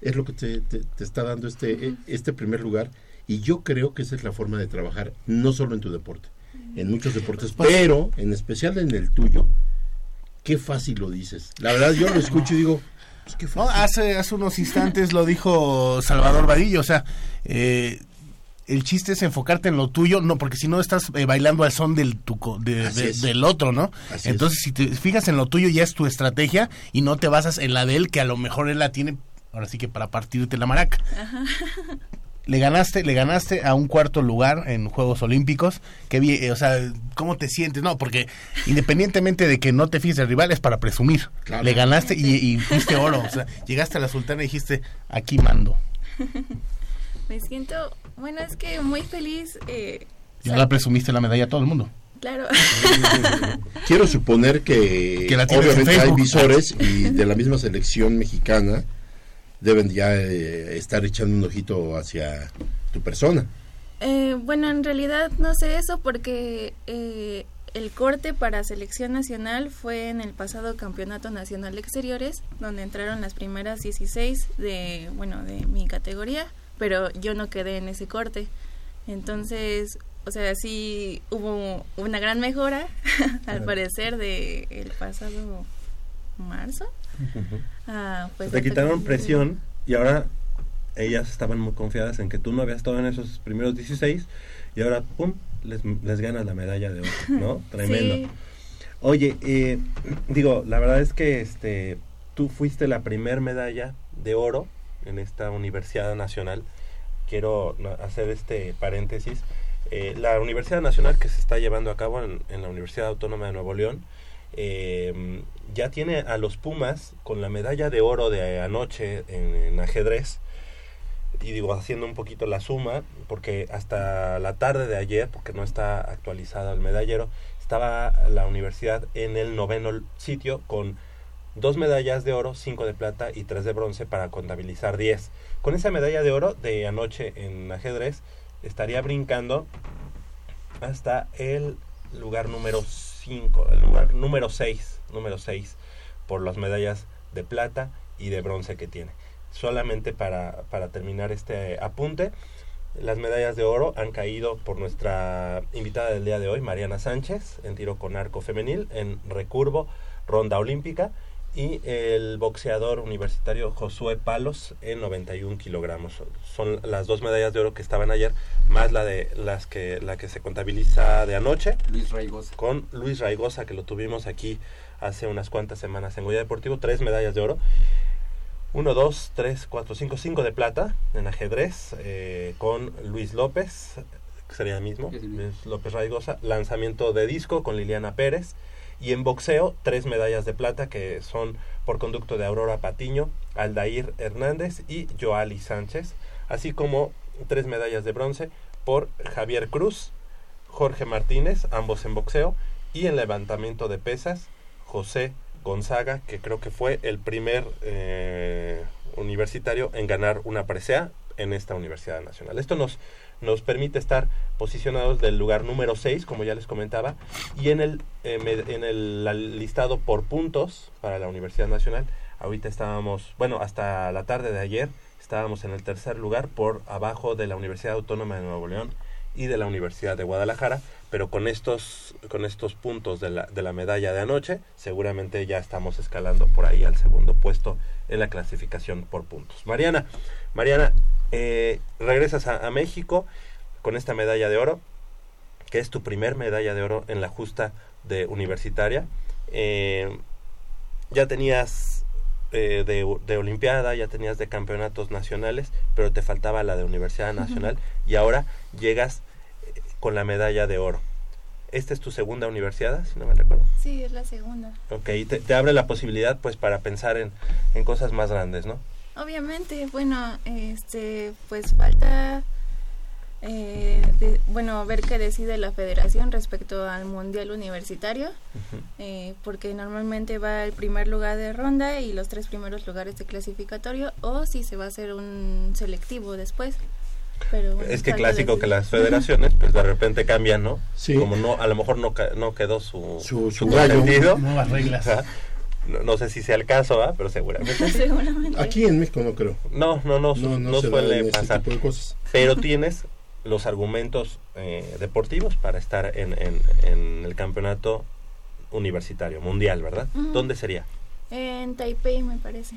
es lo que te, te- te está dando este, este primer lugar. Y yo creo que esa es la forma de trabajar, no solo en tu deporte, en muchos deportes, pero en especial en el tuyo. Qué fácil lo dices. La verdad, yo lo escucho y digo, pues qué No, fácil. hace, hace unos instantes lo dijo Salvador Vadillo, o sea, eh, el chiste es enfocarte en lo tuyo, no, porque si no estás eh, bailando al son del, tu de- de- del otro, ¿no? Así Entonces, si te fijas en lo tuyo, ya es tu estrategia y no te basas en la de él, que a lo mejor él la tiene, ahora sí que para partirte la maraca. Le ganaste, le ganaste a un cuarto lugar en Juegos Olímpicos. Qué bien, eh, o sea, ¿cómo te sientes? No, porque independientemente de que no te fijes el rival, es para presumir. Claro. Le ganaste y, y fuiste oro. O sea, llegaste a la sultana y dijiste, aquí mando. Me siento, bueno, es que muy feliz. Eh, Ya la presumiste la medalla a todo el mundo. Claro. Quiero suponer que, Que la obviamente hay visores y de la misma selección mexicana deben ya eh, estar echando un ojito hacia tu persona. Eh, bueno, en realidad no sé eso porque eh, el corte para selección nacional fue en el pasado Campeonato Nacional de Exteriores, donde entraron las primeras 16 de, bueno, de mi categoría, pero yo no quedé en ese corte. Entonces, o sea, sí hubo una gran mejora, al parecer, de el pasado marzo. Ah, pues te quitaron que- presión y ahora ellas estaban muy confiadas en que tú no habías estado en esos primeros 16 y ahora, ¡pum!, les, les ganas la medalla de oro, ¿no? Tremendo. Sí. Oye, eh, digo, la verdad es que este, tú fuiste la primer medalla de oro en esta Universidad Nacional. Quiero hacer este paréntesis. Eh, la Universidad Nacional que se está llevando a cabo en, en la Universidad Autónoma de Nuevo León eh, ya tiene a los Pumas con la medalla de oro de anoche en, en ajedrez y digo haciendo un poquito la suma porque hasta la tarde de ayer porque no está actualizado el medallero estaba la universidad en el noveno sitio con dos medallas de oro, cinco de plata y tres de bronce para contabilizar 10. Con esa medalla de oro de anoche en ajedrez estaría brincando hasta el lugar número 5, el lugar número 6, número 6 por las medallas de plata y de bronce que tiene. Solamente para, para terminar este apunte, las medallas de oro han caído por nuestra invitada del día de hoy, Mariana Sánchez, en tiro con arco femenil, en recurvo, ronda olímpica, y el boxeador universitario Josué Palos en 91 kilogramos. Son las dos medallas de oro que estaban ayer, más la de las que la que se contabiliza de anoche. Luis Raigosa. Con Luis Raigosa, que lo tuvimos aquí hace unas cuantas semanas en Goya Deportivo, tres medallas de oro. 1, 2, 3, 4, 5, 5 de plata en ajedrez eh, con Luis López, que sería el mismo, Luis López Raigosa, lanzamiento de disco con Liliana Pérez y en boxeo tres medallas de plata que son por conducto de Aurora Patiño, Aldair Hernández y Joali Sánchez, así como tres medallas de bronce por Javier Cruz, Jorge Martínez, ambos en boxeo, y en levantamiento de pesas, José Gonzaga, que creo que fue el primer eh, universitario en ganar una presea en esta Universidad Nacional. Esto nos, nos permite estar posicionados del lugar número 6, como ya les comentaba, y en el, eh, en el listado por puntos para la Universidad Nacional, ahorita estábamos, bueno, hasta la tarde de ayer estábamos en el tercer lugar por abajo de la Universidad Autónoma de Nuevo León y de la Universidad de Guadalajara, pero con estos, con estos puntos de la, de la medalla de anoche, seguramente ya estamos escalando por ahí al segundo puesto en la clasificación por puntos. Mariana, Mariana, eh, regresas a, a México con esta medalla de oro, que es tu primer medalla de oro en la justa de universitaria. Eh, ya tenías eh, de, de Olimpiada, ya tenías de campeonatos nacionales, pero te faltaba la de Universidad Nacional y ahora llegas con la medalla de oro. Esta es tu segunda universidad, si no me recuerdo. Sí, es la segunda. Ok, te, te abre la posibilidad pues para pensar en, en cosas más grandes, ¿no? Obviamente, bueno, este, pues falta, eh, de- bueno, ver qué decide la federación respecto al mundial universitario, eh, porque normalmente va el primer lugar de ronda y los tres primeros lugares de clasificatorio, o si se va a hacer un selectivo después. Pero bueno, Es que clásico que las federaciones pues de repente cambian, ¿no? Sí. Como no, a lo mejor no, ca- no quedó su, Su- su consentido. Nuevas reglas. No, no sé si sea el caso, ¿va? Pero seguramente. Aquí en México no creo. No, no, no, No, no, suele pasar. tipo de cosas. Pero tienes los argumentos eh, deportivos para estar en, en, en el campeonato universitario, mundial, ¿verdad? Ujú. ¿Dónde sería? En Taipei, me parece.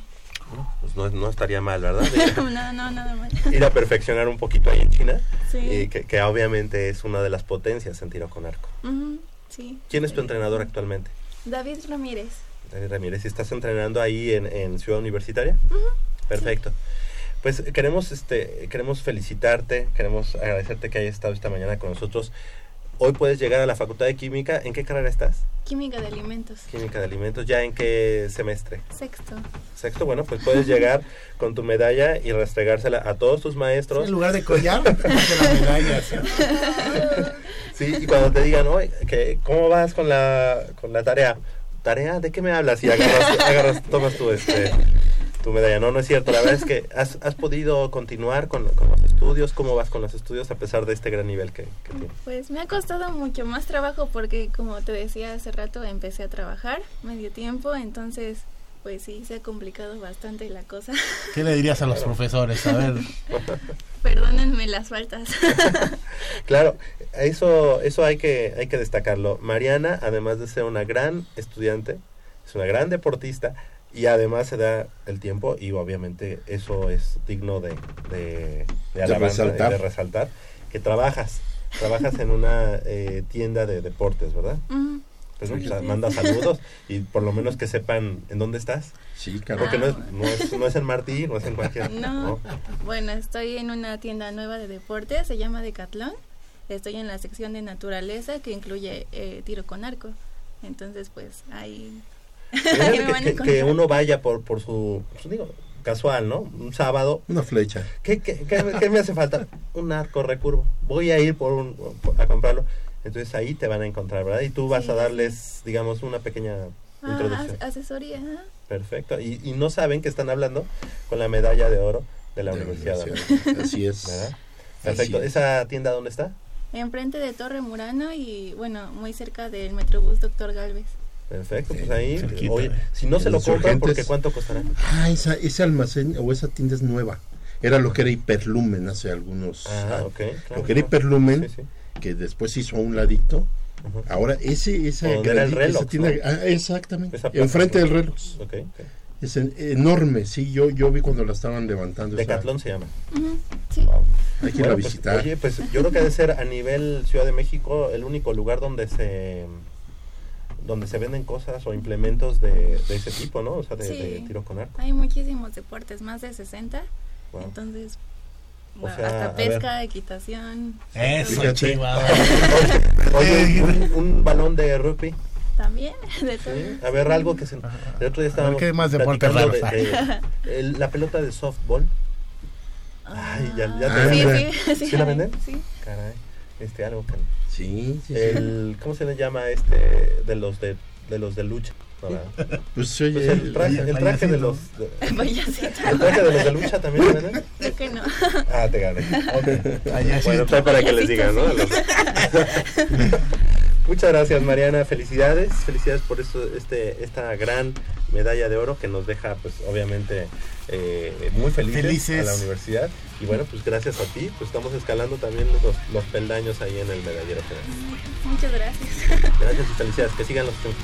Pues no, no estaría mal, ¿verdad? no, no, nada más. Ir a perfeccionar un poquito ahí en China, Sí. y que, que obviamente es una de las potencias en tiro con arco. Sí. ¿Quién es tu entrenador actualmente? David Ramírez. David Ramírez, ¿y estás entrenando ahí en, en Ciudad Universitaria? Perfecto. Pues queremos, este, queremos felicitarte, queremos agradecerte que hayas estado esta mañana con nosotros. Hoy puedes llegar a la Facultad de Química. ¿En qué carrera estás? Química de alimentos. Química de alimentos. ¿Ya en qué semestre? Sexto. Sexto. Bueno, pues puedes llegar con tu medalla y restregársela a todos tus maestros. En lugar de collar, de la medalla. ¿sí? Sí, y cuando te digan, oye, que, ¿cómo vas con la, con la tarea? ¿Tarea? ¿De qué me hablas? Y agarras, agarras tomas tu, este, tu medalla. No, no es cierto. La verdad es que has, has podido continuar con, con los estudios. ¿Cómo vas con los estudios a pesar de este gran nivel que, que tienes? Pues me ha costado mucho más trabajo porque, como te decía hace rato, empecé a trabajar medio tiempo, entonces, pues sí, se ha complicado bastante la cosa. ¿Qué le dirías a los profesores? A ver, Perdónenme las faltas. Claro, eso, eso hay que, hay que destacarlo. Mariana, además de ser una gran estudiante, es una gran deportista y además se da el tiempo y obviamente eso es digno de, de, de alabanza y resaltar. de resaltar, que trabajas, trabajas en una eh, tienda de deportes, ¿verdad? Pues Sí. pues, manda saludos y por lo menos que sepan en dónde estás, Sí, claro. porque no es, no es, no es en Martí, no es en cualquier... No, bueno, estoy en una tienda nueva de deportes, se llama Decathlon. estoy en la sección de naturaleza que incluye eh, tiro con arco. Entonces, pues ahí, que, que- encontrar. que uno vaya por, por su, pues, digo, casual, ¿no? Un sábado. Una flecha. ¿Qué, qué, qué me- qué me hace falta? Un arco recurvo. Voy a ir por un, a comprarlo. Entonces ahí te van a encontrar, ¿verdad? Y tú vas Sí, a darles, digamos, una pequeña Ah, introducción. as- asesoría. Perfecto. Y, y no saben que están hablando con la medalla de oro de la de Universidad. universidad. Así es. ¿verdad? Perfecto. Así es. ¿Esa tienda dónde está? Enfrente de Torre Murano y, bueno, muy cerca del Metrobús Doctor Galvez. Perfecto, Sí, pues ahí, cerquita. oye, si no se lo compran, porque. ¿cuánto costará? Ah, esa, ese almacén o esa tienda es nueva. Era lo que era Hiperlumen hace algunos Ah, años. claro, Lo que era. Hiperlumen, Sí, sí. que después hizo a un ladito. Ahora, ese, esa, el reloj, esa tienda- ¿no? ah, exactamente. Esa plaza, Enfrente ¿no? del reloj. Es en- enorme, sí. Yo, yo vi cuando la estaban levantando. Decathlon se llama. Sí. Hay que ir a pues, visitar. oye, pues yo creo que debe ser a nivel Ciudad de México el único lugar donde se donde se venden cosas o implementos de, de ese tipo, ¿no? O sea, de, Sí. de tiro con arco. Hay muchísimos deportes, más de 60. Wow. Entonces, O bueno, sea, hasta pesca, equitación. Eso, Fíjate. Chihuahua. Oye, un, un balón de rugby. También, de todo. ¿sí? A ver, algo que se... El otro día estábamos ¿qué más deportes raros de- de- el- la pelota de softball. Ay, ya, ya Ah, te Sí, Anda. sí, ¿Sí la venden? Sí. Caray, este, algo que... Sí, sí, sí. El, ¿Cómo se le llama este de los de, de los de lucha? Pues. Pues el traje, el traje de los de, el traje de los de lucha también, ¿verdad? Creo que no. Ah, te gané. Ok. Allá sí. Bueno, para que les digan, ¿no? Los- Muchas gracias, Mariana. Felicidades, felicidades por esto, este, esta gran medalla de oro que nos deja, pues, obviamente, eh, muy felices, Felices. a la universidad. Y bueno, pues gracias a ti, pues estamos escalando también los, los peldaños ahí en el medallero. general. Muchas gracias. Gracias y felicidades. Que sigan los triunfos.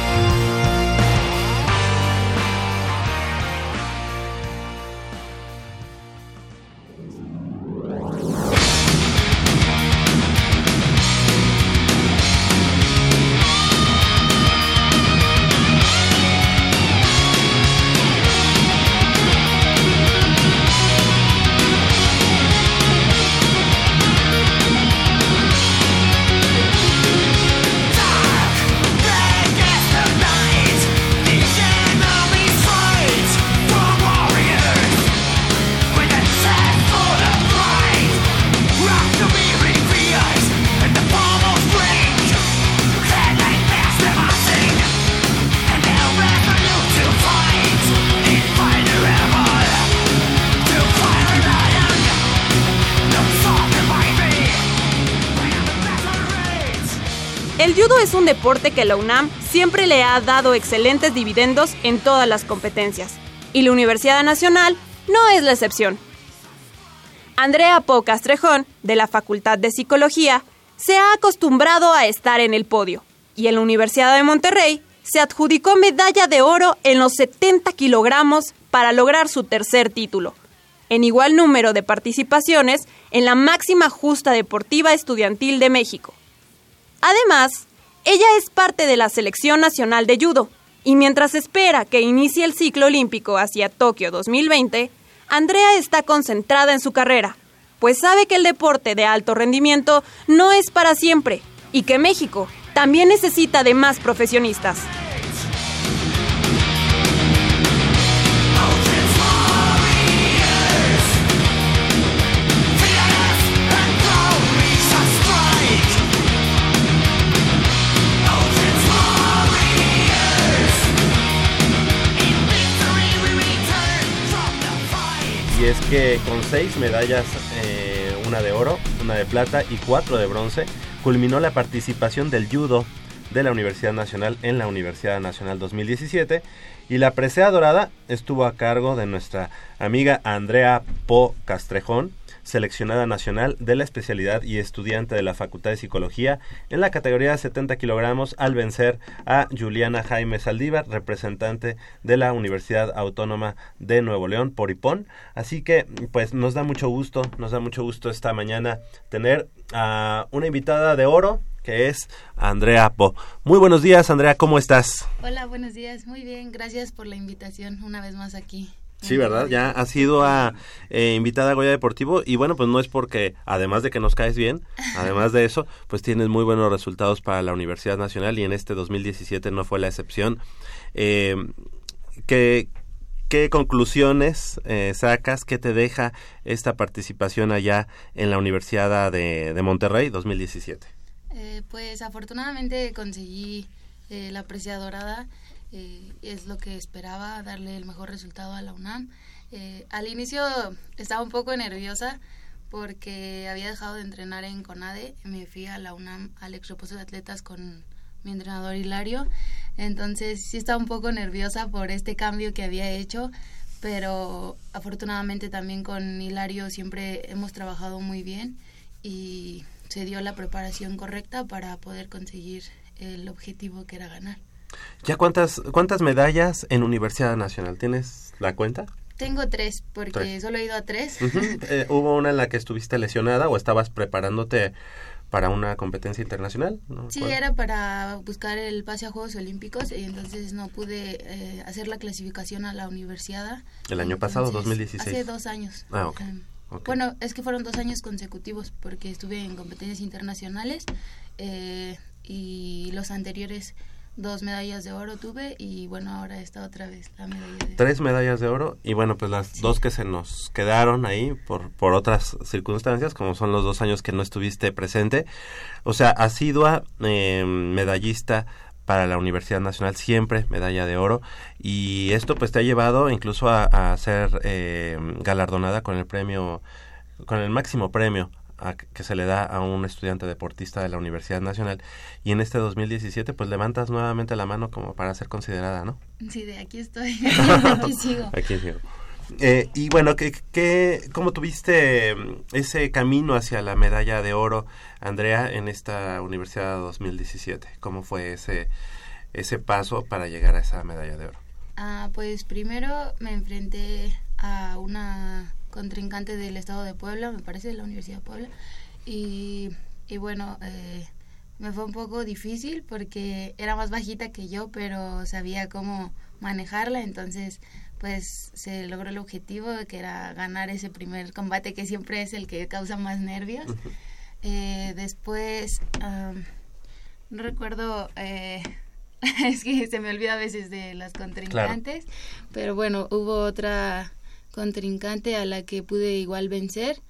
Que la UNAM siempre le ha dado excelentes dividendos en todas las competencias, y la Universidad Nacional no es la excepción. Andrea Po Castrejón, de la Facultad de Psicología, se ha acostumbrado a estar en el podio, y en la Universidad de Monterrey se adjudicó medalla de oro en los 70 kilogramos para lograr su tercer título, en igual número de participaciones en la máxima justa deportiva estudiantil de México. Además, ella es parte de la Selección Nacional de Judo, y mientras espera que inicie el ciclo olímpico hacia Tokio 2020, Andrea está concentrada en su carrera, pues sabe que el deporte de alto rendimiento no es para siempre y que México también necesita de más profesionistas. Es que con seis medallas, eh, una de oro, una de plata y cuatro de bronce, culminó la participación del judo de la Universidad Nacional en la Universidad Nacional 2017 y la presea dorada estuvo a cargo de nuestra amiga Andrea Po Castrejón, seleccionada nacional de la especialidad y estudiante de la Facultad de Psicología en la categoría de 70 kilogramos al vencer a Juliana Jaime Saldívar, representante de la Universidad Autónoma de Nuevo León, Poripón. Así que, pues, nos da mucho gusto, nos da mucho gusto esta mañana tener a una invitada de oro, que es Andrea Po. Muy buenos días, Andrea, ¿cómo estás? Hola, buenos días, muy bien, gracias por la invitación una vez más aquí. Sí, ¿verdad? Ya has sido a, eh, invitada a Goya Deportivo y bueno, pues no es porque, además de que nos caes bien, además de eso, pues tienes muy buenos resultados para la Universidad Nacional y en este 2017 no fue la excepción. Eh, ¿qué, ¿Qué conclusiones eh, sacas? ¿Qué te deja esta participación allá en la Universidad de, de Monterrey 2017? Eh, pues afortunadamente conseguí eh, la presea dorada eh, es lo que esperaba, darle el mejor resultado a la UNAM. Eh, al inicio estaba un poco nerviosa porque había dejado de entrenar en CONADE, me fui a la UNAM al exreposo de atletas con mi entrenador Hilario, entonces sí estaba un poco nerviosa por este cambio que había hecho, pero afortunadamente también con Hilario siempre hemos trabajado muy bien y se dio la preparación correcta para poder conseguir el objetivo que era ganar. ¿Ya cuántas, cuántas medallas en Universidad Nacional? ¿Tienes la cuenta? Tengo tres, porque solo he ido a tres. eh, ¿Hubo una en la que estuviste lesionada o estabas preparándote para una competencia internacional? ¿No sí, era para buscar el pase a Juegos Olímpicos y entonces no pude eh, hacer la clasificación a la universidad. ¿El año entonces, pasado, 2016? Hace dos años. Ah, ok. Um, okay. Bueno, es que fueron dos años consecutivos porque estuve en competencias internacionales eh, y los anteriores dos medallas de oro tuve y bueno, ahora está otra vez la medalla de Tres medallas de oro y bueno, pues las sí. dos que se nos quedaron ahí por, por otras circunstancias, como son los dos años que no estuviste presente. O sea, asidua eh, medallista para la Universidad Nacional, siempre medalla de oro y esto pues te ha llevado incluso a, a ser eh, galardonada con el premio, con el máximo premio a, que se le da a un estudiante deportista de la Universidad Nacional y en este 2017 pues levantas nuevamente la mano como para ser considerada, ¿no? Sí, de aquí estoy, aquí sigo. Aquí sigo. Eh, y bueno, ¿qué, qué, ¿cómo tuviste ese camino hacia la medalla de oro, Andrea, en esta Universidad 2017? ¿Cómo fue ese, ese paso para llegar a esa medalla de oro? Ah, pues primero me enfrenté a una contrincante del estado de Puebla, me parece, de la Universidad de Puebla. Y, y bueno, eh, me fue un poco difícil porque era más bajita que yo, pero sabía cómo manejarla, entonces pues se logró el objetivo que era ganar ese primer combate que siempre es el que causa más nervios. Uh -huh. eh, después, um, no recuerdo... Eh, es que se me olvida a veces de las contrincantes, claro. pero bueno, hubo otra contrincante a la que pude igual vencer.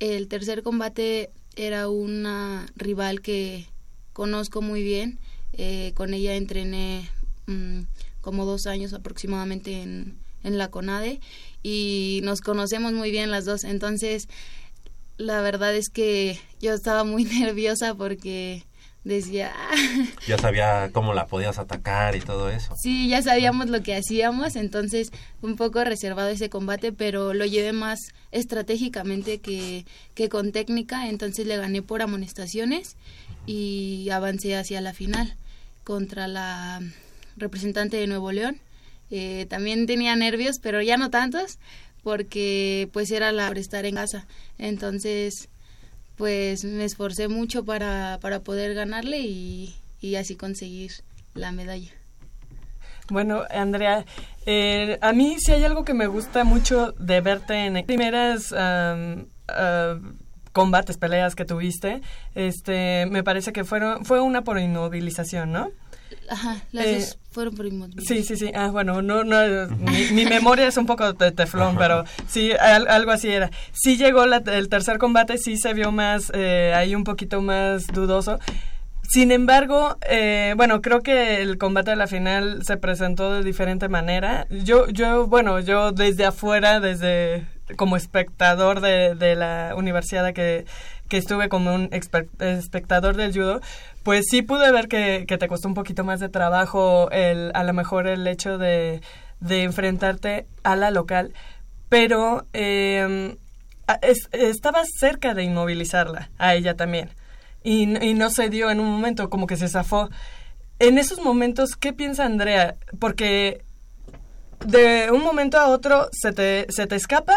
El tercer combate era una rival que conozco muy bien. Eh, con ella entrené mmm, como dos años aproximadamente en, en, la CONADE y nos conocemos muy bien las dos. Entonces, la verdad es que yo estaba muy nerviosa porque decía, Ya sabía cómo la podías atacar y todo eso. sí, ya sabíamos lo que hacíamos, entonces un poco reservado ese combate, pero lo llevé más estratégicamente que, que con técnica, entonces le gané por amonestaciones y avancé hacia la final contra la representante de Nuevo León. Eh, también tenía nervios, pero ya no tantos, porque pues era la por estar en casa. Entonces, pues me esforcé mucho para, para poder ganarle y, y así conseguir la medalla. Bueno, Andrea, eh, a mí sí hay algo que me gusta mucho de verte en primeras combates, peleas que tuviste. Este, me parece que fueron fue una por inmovilización, ¿no? Ajá, las Eh, dos fueron por inmovilidad. Sí, sí, sí. Ah, bueno, no, no, mi, mi memoria es un poco de teflón, pero sí, al- algo así era. Sí llegó la- el tercer combate, sí se vio más, eh, ahí un poquito más dudoso. Sin embargo, eh, bueno, creo que el combate de la final se presentó de diferente manera. Yo, yo, bueno, yo desde afuera, desde como espectador de, de la universidad que, que estuve como un espectador del judo, pues sí pude ver que, que te costó un poquito más de trabajo el, a lo mejor el hecho de, de enfrentarte a la local, pero eh, es- estabas cerca de inmovilizarla, a ella también, y, y no se dio en un momento, como que se zafó. En esos momentos, ¿qué piensa Andrea? Porque de un momento a otro se te, se te escapa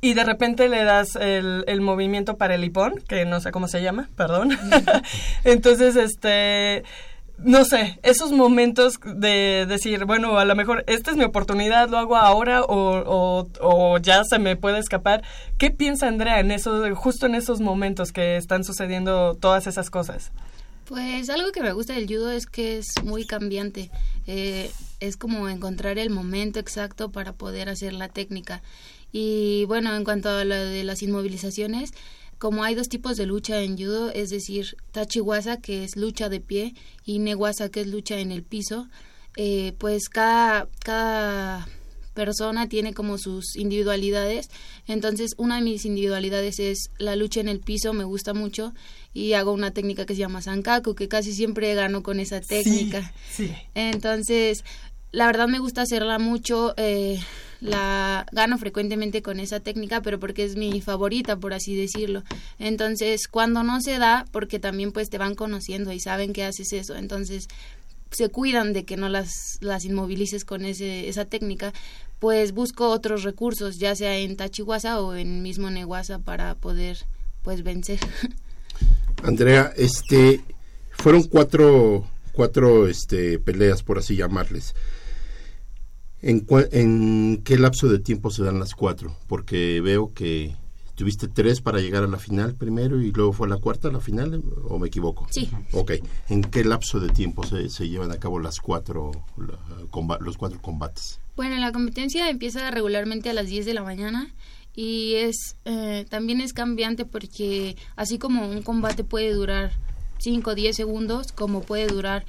y de repente le das el, el movimiento para el hipón, que no sé cómo se llama, perdón. Entonces, este, no sé, esos momentos de decir, bueno, a lo mejor esta es mi oportunidad, lo hago ahora o, o, o ya se me puede escapar. ¿Qué piensa Andrea en esos, justo en esos momentos que están sucediendo todas esas cosas? Pues algo que me gusta del judo es que es muy cambiante. Eh, es como encontrar el momento exacto para poder hacer la técnica. Y bueno, en cuanto a lo de las inmovilizaciones, como hay dos tipos de lucha en judo, es decir, tachiwasa, que es lucha de pie, y newasa, que es lucha en el piso, eh, pues cada, cada persona tiene como sus individualidades. Entonces, una de mis individualidades es la lucha en el piso, me gusta mucho, y hago una técnica que se llama sankaku, que casi siempre gano con esa técnica. Sí. Entonces, la verdad me gusta hacerla mucho. eh, la gano frecuentemente con esa técnica, pero porque es mi favorita, por así decirlo. Entonces, cuando no se da, porque también pues te van conociendo y saben que haces eso, entonces se cuidan de que no las, las inmovilices con ese, esa técnica, pues busco otros recursos, ya sea en Tachiwasa o en mismo Newasa para poder pues vencer. Andrea, este, fueron cuatro, cuatro este, peleas, por así llamarles. ¿En, cua- ¿En qué lapso de tiempo se dan las cuatro? Porque veo que tuviste tres para llegar a la final primero y luego fue la cuarta la final, ¿o me equivoco? Sí. Ok. ¿En qué lapso de tiempo se, se llevan a cabo las cuatro, la- los cuatro combates? Bueno, la competencia empieza regularmente a las 10 de la mañana y es eh, también es cambiante porque así como un combate puede durar 5 o 10 segundos, como puede durar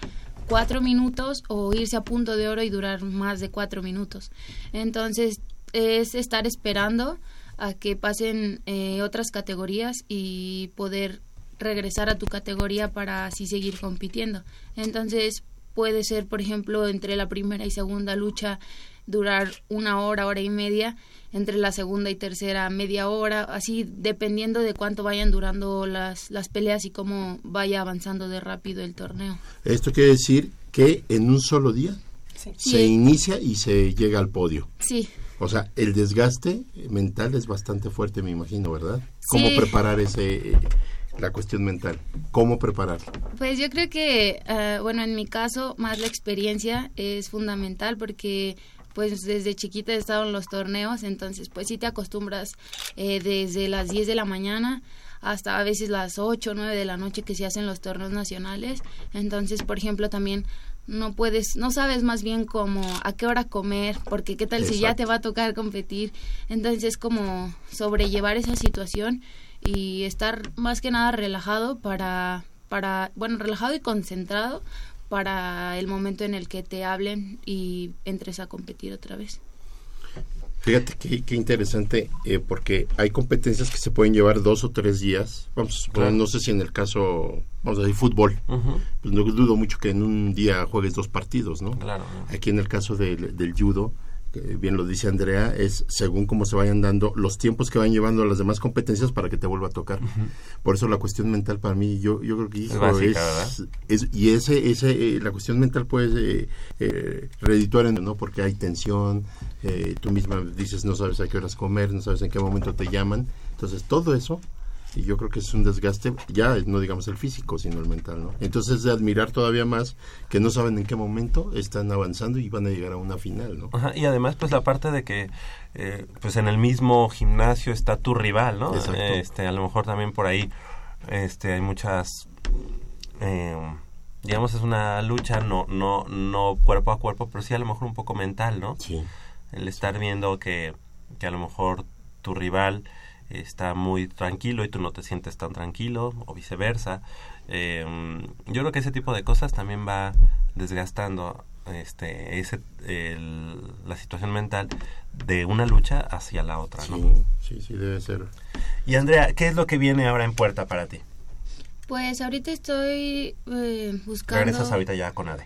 4 minutos o irse a punto de oro y durar más de 4 minutos. Entonces es estar esperando a que pasen eh, otras categorías y poder regresar a tu categoría para así seguir compitiendo. Entonces puede ser, por ejemplo, entre la primera y segunda lucha durar una hora, hora y media, entre la segunda y tercera media hora, así dependiendo de cuánto vayan durando las, las peleas y cómo vaya avanzando de rápido el torneo. Esto quiere decir que en un solo día se Sí. inicia y se llega al podio. Sí, O sea, el desgaste mental es bastante fuerte, me imagino, ¿verdad? ¿Cómo Sí. preparar ese, la cuestión mental? ¿Cómo prepararla? Pues yo creo que, eh, bueno, en mi caso, más la experiencia es fundamental porque pues desde chiquita he estado en los torneos, entonces pues sí te acostumbras eh, desde las 10 de la mañana hasta a veces las 8 o 9 de la noche que se hacen los torneos nacionales. Entonces, por ejemplo, también no puedes, no sabes más bien como a qué hora comer, porque qué tal si ya te va a tocar competir. Entonces, es como sobrellevar esa situación y estar más que nada relajado para, para, bueno, relajado y concentrado para el momento en el que te hablen y entres a competir otra vez. Fíjate qué, qué interesante, eh, porque hay competencias que se pueden llevar dos o tres días. Vamos a suponer, Claro. no sé si en el caso, vamos a decir, fútbol. Pues no dudo mucho que en un día juegues dos partidos, ¿no? Claro. Aquí en el caso del, del judo, que bien lo dice Andrea, es según cómo se vayan dando los tiempos que van llevando las demás competencias para que te vuelva a tocar. Por eso la cuestión mental para mí, yo, yo creo que hijo, básica, es, es- y ese, ese, eh, la cuestión mental puede eh, eh, redituar, en- ¿no? Porque hay tensión, eh, tú misma dices no sabes a qué horas comer, no sabes en qué momento te llaman, entonces todo eso y yo creo que es un desgaste, ya no digamos el físico, sino el mental, ¿no? Entonces es de admirar todavía más que no saben en qué momento están avanzando y van a llegar a una final, ¿no? Ajá, y además, pues la parte de que, eh, pues en el mismo gimnasio está tu rival, ¿no? Exacto. Este, a lo mejor también por ahí, este, hay muchas, eh, digamos, es una lucha, no, no, no cuerpo a cuerpo, pero sí a lo mejor un poco mental, ¿no? Sí. El estar viendo que, que a lo mejor tu rival está muy tranquilo y tú no te sientes tan tranquilo o viceversa. Eh, yo creo que ese tipo de cosas también va desgastando este ese el- la situación mental de una lucha hacia la otra, ¿no? Sí, sí, sí, debe ser. Y Andrea, ¿qué es lo que viene ahora en puerta para ti? Pues ahorita estoy eh, buscando... Regresas ahorita ya con ADE.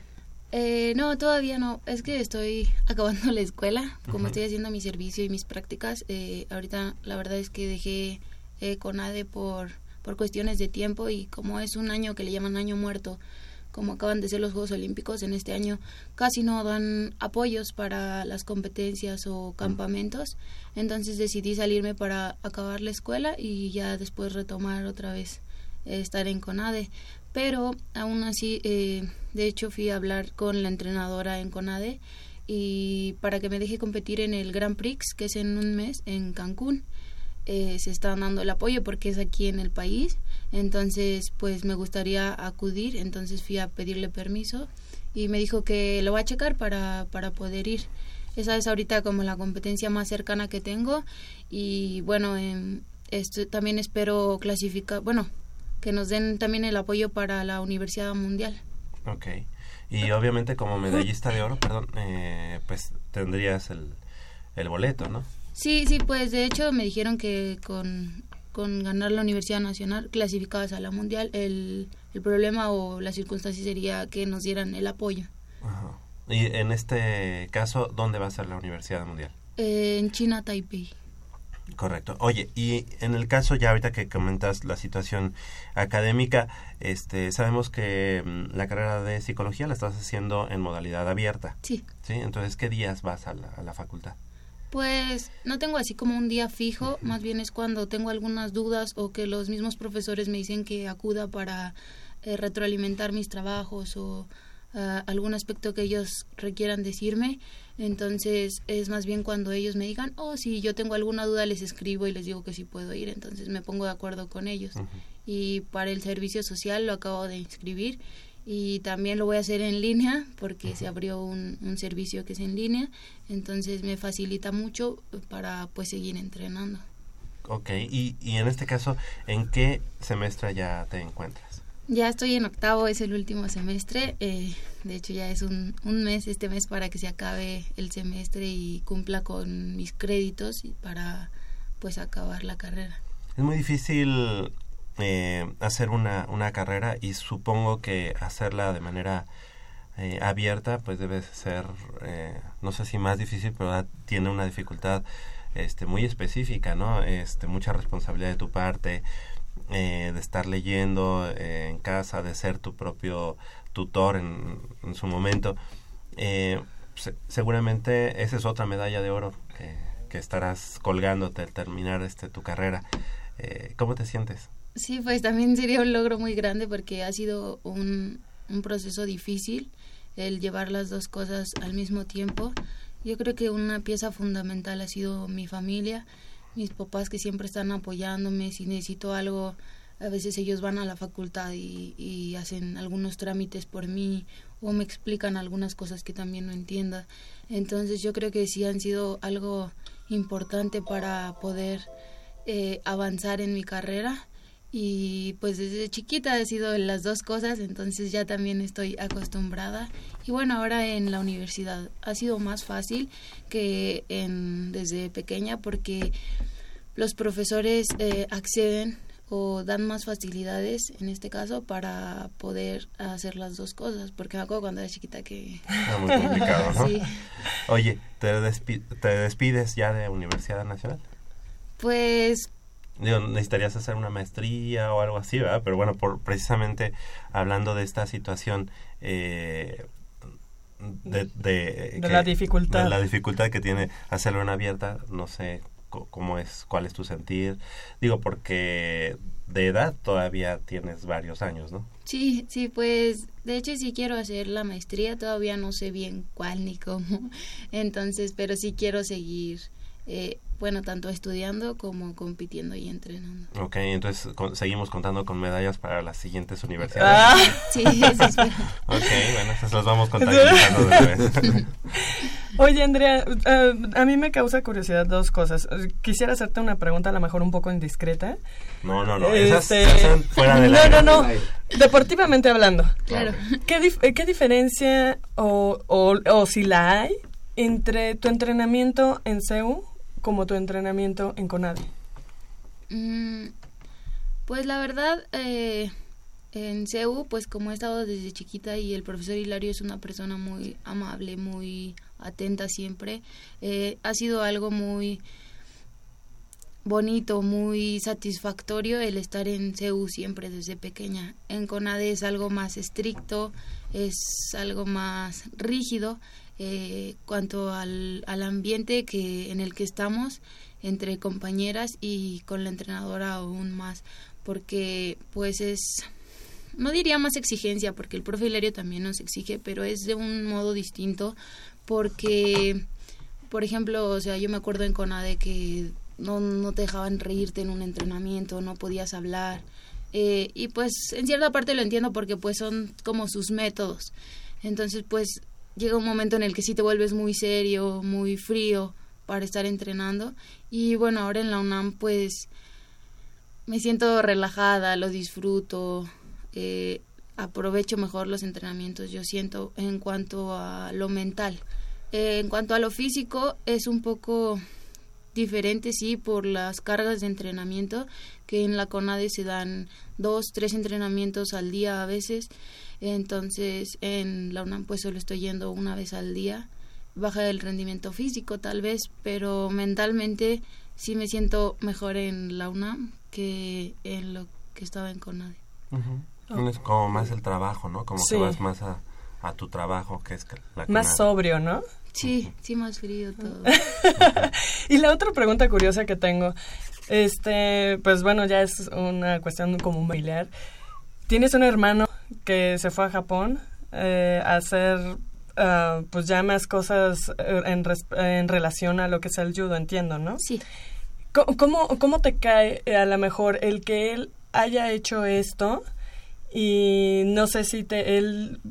Eh, no, todavía no. Es que estoy acabando la escuela, como estoy haciendo mi servicio y mis prácticas. eh, ahorita la verdad es que dejé eh, CONADE por, por cuestiones de tiempo y como es un año que le llaman año muerto, como acaban de ser los Juegos Olímpicos en este año, casi no dan apoyos para las competencias o campamentos. Entonces decidí salirme para acabar la escuela y ya después retomar otra vez eh, estar en CONADE. Pero aún así, eh, de hecho fui a hablar con la entrenadora en CONADE y para que me deje competir en el Grand Prix, que es en un mes en Cancún. Eh, se está dando el apoyo porque es aquí en el país. Entonces, pues me gustaría acudir. Entonces fui a pedirle permiso y me dijo que lo va a checar para, para poder ir. Esa es ahorita como la competencia más cercana que tengo. Y bueno, em, esto, también espero clasificar, bueno, que nos den también el apoyo para la Universidad Mundial. Ok. Y obviamente como medallista de oro, perdón, eh, pues tendrías el, el boleto, ¿no? Sí, sí, pues de hecho me dijeron que con, con ganar la Universidad Nacional clasificadas a la Mundial, el, el problema o la circunstancia sería que nos dieran el apoyo. Ajá. Y en este caso, ¿dónde va a ser la Universidad Mundial? Eh, en China, Taipei. Correcto. Oye, y en el caso ya ahorita que comentas la situación académica, este, sabemos que mm, la carrera de psicología la estás haciendo en modalidad abierta. Sí. Sí, entonces, ¿qué días vas a la, a la facultad? Pues no tengo así como un día fijo, más bien es cuando tengo algunas dudas o que los mismos profesores me dicen que acuda para eh, retroalimentar mis trabajos o ah, algún aspecto que ellos requieran decirme. Entonces es más bien cuando ellos me digan, oh, si yo tengo alguna duda les escribo y les digo que sí puedo ir, entonces me pongo de acuerdo con ellos. Y para el servicio social lo acabo de inscribir y también lo voy a hacer en línea porque se abrió un, un servicio que es en línea entonces me facilita mucho para pues seguir entrenando Ok, y, y en este caso, ¿en qué semestre ya te encuentras? Ya estoy en octavo es el último semestre eh, de hecho ya es un, un mes este mes para que se acabe el semestre y cumpla con mis créditos y para pues acabar la carrera Es muy difícil eh, hacer una, una carrera y supongo que hacerla de manera eh, abierta pues debe ser, eh, no sé si más difícil, pero da- tiene una dificultad este, muy específica, ¿no? Este, mucha responsabilidad de tu parte, eh, de estar leyendo eh, en casa, de ser tu propio tutor en, en su momento. Eh, se- seguramente esa es otra medalla de oro que, que estarás colgándote al terminar este, tu carrera. Eh, ¿Cómo te sientes? Sí, pues también sería un logro muy grande porque ha sido un, un proceso difícil el llevar las dos cosas al mismo tiempo. Yo creo que una pieza fundamental ha sido mi familia, mis papás que siempre están apoyándome. Si necesito algo, a veces ellos van a la facultad y, y hacen algunos trámites por mí o me explican algunas cosas que también no entienda. Entonces yo creo que sí han sido algo importante para poder eh, avanzar en mi carrera y pues desde chiquita he sido las dos cosas, entonces ya también estoy acostumbrada. Y bueno, ahora en la universidad ha sido más fácil que en, desde pequeña porque los profesores eh, acceden o dan más facilidades en este caso para poder hacer las dos cosas porque me acuerdo cuando era chiquita que Era muy complicado, ¿no? sí Oye, ¿te, despi- ¿te despides ya de Universidad Nacional? pues Digo, necesitarías hacer una maestría o algo así, ¿verdad? Pero bueno, por precisamente hablando de esta situación eh, de, de, De la dificultad. de la dificultad que tiene hacerlo en abierta, no sé co- cómo es, cuál es tu sentir. Digo, porque de edad todavía tienes varios años, ¿no? Sí, sí, pues de hecho sí quiero hacer la maestría, todavía no sé bien cuál ni cómo, entonces, pero sí quiero seguir, eh, bueno, tanto estudiando como compitiendo y entrenando. Ok, entonces con- seguimos contando con medallas para las siguientes universidades. Ah. Sí, eso espero. ok, bueno, esas las vamos contabilizando después. Oye, Andrea, eh, a mí me causa curiosidad dos cosas. Quisiera hacerte una pregunta a lo mejor un poco indiscreta. No, no, no, esas Este, fuera del No, aire. no, no. Deportivamente hablando. Claro. ¿Qué, dif- qué diferencia o, o, o si la hay entre tu entrenamiento en CEU como tu entrenamiento en CONADE? Mm, pues la verdad, eh, en CEU, pues como he estado desde chiquita y el profesor Hilario es una persona muy amable, muy atenta siempre, eh, ha sido algo muy bonito, muy satisfactorio el estar en CEU siempre desde pequeña. En CONADE es algo más estricto, es algo más rígido eh, cuanto al, al ambiente que en el que estamos entre compañeras y con la entrenadora aún más porque pues es no diría más exigencia porque el profe Hilario también nos exige pero es de un modo distinto porque por ejemplo o sea yo me acuerdo en Conade que no, no te dejaban reírte en un entrenamiento no podías hablar eh, y pues en cierta parte lo entiendo porque pues son como sus métodos. Entonces pues llega un momento en el que sí te vuelves muy serio muy frío para estar entrenando. Y bueno ahora en la UNAM pues me siento relajada lo disfruto eh, aprovecho mejor los entrenamientos yo siento en cuanto a lo mental. Eh, en cuanto a lo físico es un poco diferente sí por las cargas de entrenamiento que en la CONADE se dan dos tres entrenamientos al día a veces entonces en la UNAM pues solo estoy yendo una vez al día baja el rendimiento físico tal vez pero mentalmente sí me siento mejor en la UNAM que en lo que estaba en CONADE Ujú. Es como más el trabajo, ¿no? Como Sí. que vas más a, a tu trabajo, que es la Más CONADE. sobrio, ¿no? sí sí más frío todo Y la otra pregunta curiosa que tengo, este, pues bueno, ya es una cuestión como un familiar. Tienes un hermano que se fue a Japón eh, a hacer, ah, pues ya más cosas eh, en, en relación a lo que es el judo, entiendo, ¿no? Sí. ¿Cómo, cómo, te cae eh, a lo mejor el que él haya hecho esto y no sé si te él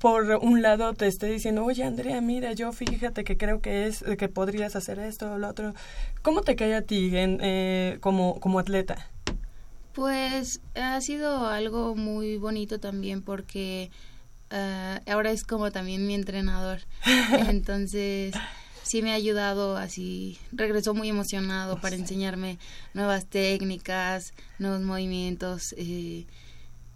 por un lado te esté diciendo oye Andrea mira yo fíjate que creo que es que podrías hacer esto o lo otro cómo te cae a ti en, eh, como como atleta Pues ha sido algo muy bonito también porque eh, ahora es como también mi entrenador. Entonces sí me ha ayudado así. Regresó muy emocionado para enseñarme nuevas técnicas, nuevos movimientos, eh,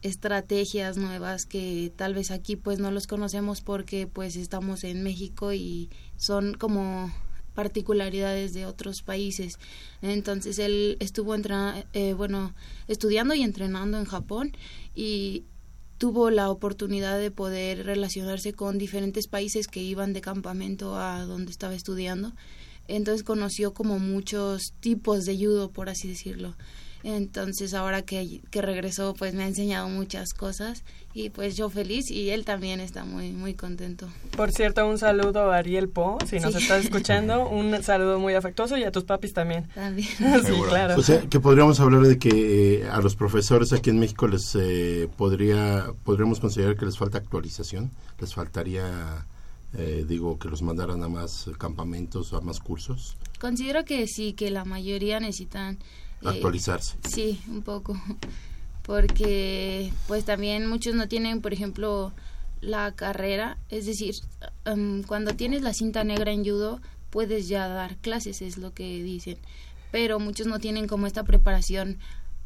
estrategias nuevas que tal vez aquí pues no los conocemos porque pues estamos en México y son como particularidades de otros países. Entonces él estuvo eh, bueno, estudiando y entrenando en Japón y tuvo la oportunidad de poder relacionarse con diferentes países que iban de campamento a donde estaba estudiando. Entonces conoció como muchos tipos de judo, por así decirlo. Entonces ahora que, que regresó pues me ha enseñado muchas cosas y pues yo feliz y él también está muy muy contento. por cierto un saludo a Ariel Po si nos Sí. estás escuchando un saludo muy afectuoso y a tus papis también También. sí claro O sea, que podríamos hablar de que eh, a los profesores aquí en México les eh, podría podríamos considerar que les falta actualización, les faltaría eh, digo que los mandaran a más campamentos, a más cursos, Considero que sí, que la mayoría necesitan... eh, actualizarse. Sí, un poco. porque pues también muchos no tienen, por ejemplo, la carrera, es decir, cuando tienes la cinta negra en judo puedes ya dar clases, es lo que dicen, pero muchos no tienen como esta preparación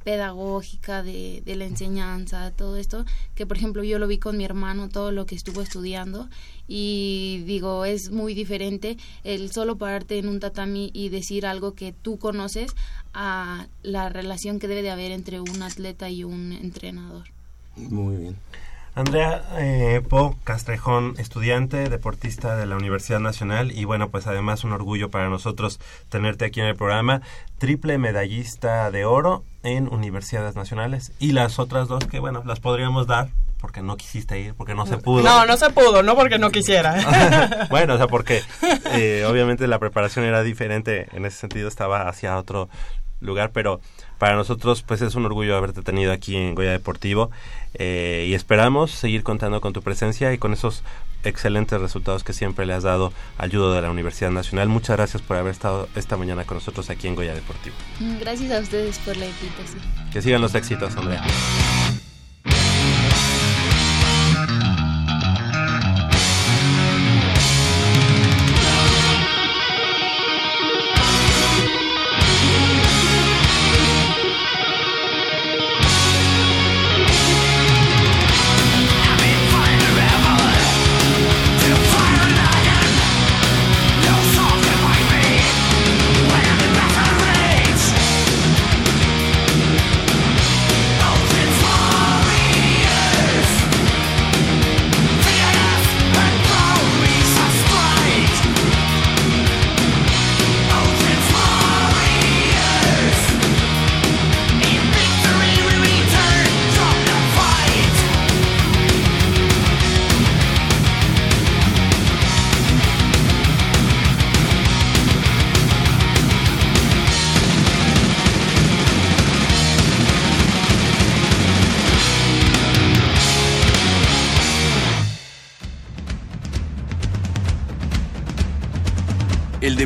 pedagógica de, la enseñanza, todo esto, que por ejemplo yo lo vi con mi hermano, todo lo que estuvo estudiando y digo, es muy diferente el solo pararte en un tatami y decir algo que tú conoces a la relación que debe de haber entre un atleta y un entrenador. Muy bien. Andrea eh, Po Castrejón, estudiante, deportista de la Universidad Nacional y bueno, pues además un orgullo para nosotros tenerte aquí en el programa, triple medallista de oro en universidades nacionales y las otras dos que bueno, las podríamos dar porque no quisiste ir, porque no se pudo. No, no se pudo, no porque no quisiera. bueno, o sea, porque eh, obviamente la preparación era diferente, en ese sentido estaba hacia otro lugar, pero para nosotros pues es un orgullo haberte tenido aquí en Goya Deportivo eh, y esperamos seguir contando con tu presencia y con esos excelentes resultados que siempre le has dado al judo de la Universidad Nacional. Muchas gracias por haber estado esta mañana con nosotros aquí en Goya Deportivo. Gracias a ustedes por la invitación. Que sigan los éxitos, Andrea.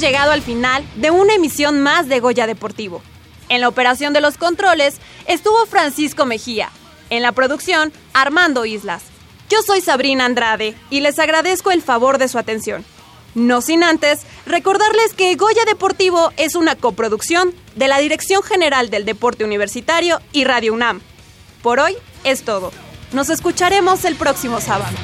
Llegado al final de una emisión más de Goya Deportivo. En la operación de los controles estuvo Francisco Mejía. En la producción, Armando Islas. Yo soy Sabrina Andrade y les agradezco el favor de su atención. No sin antes recordarles que Goya Deportivo es una coproducción de la Dirección General del Deporte Universitario y Radio UNAM. Por hoy es todo. Nos escucharemos el próximo sábado.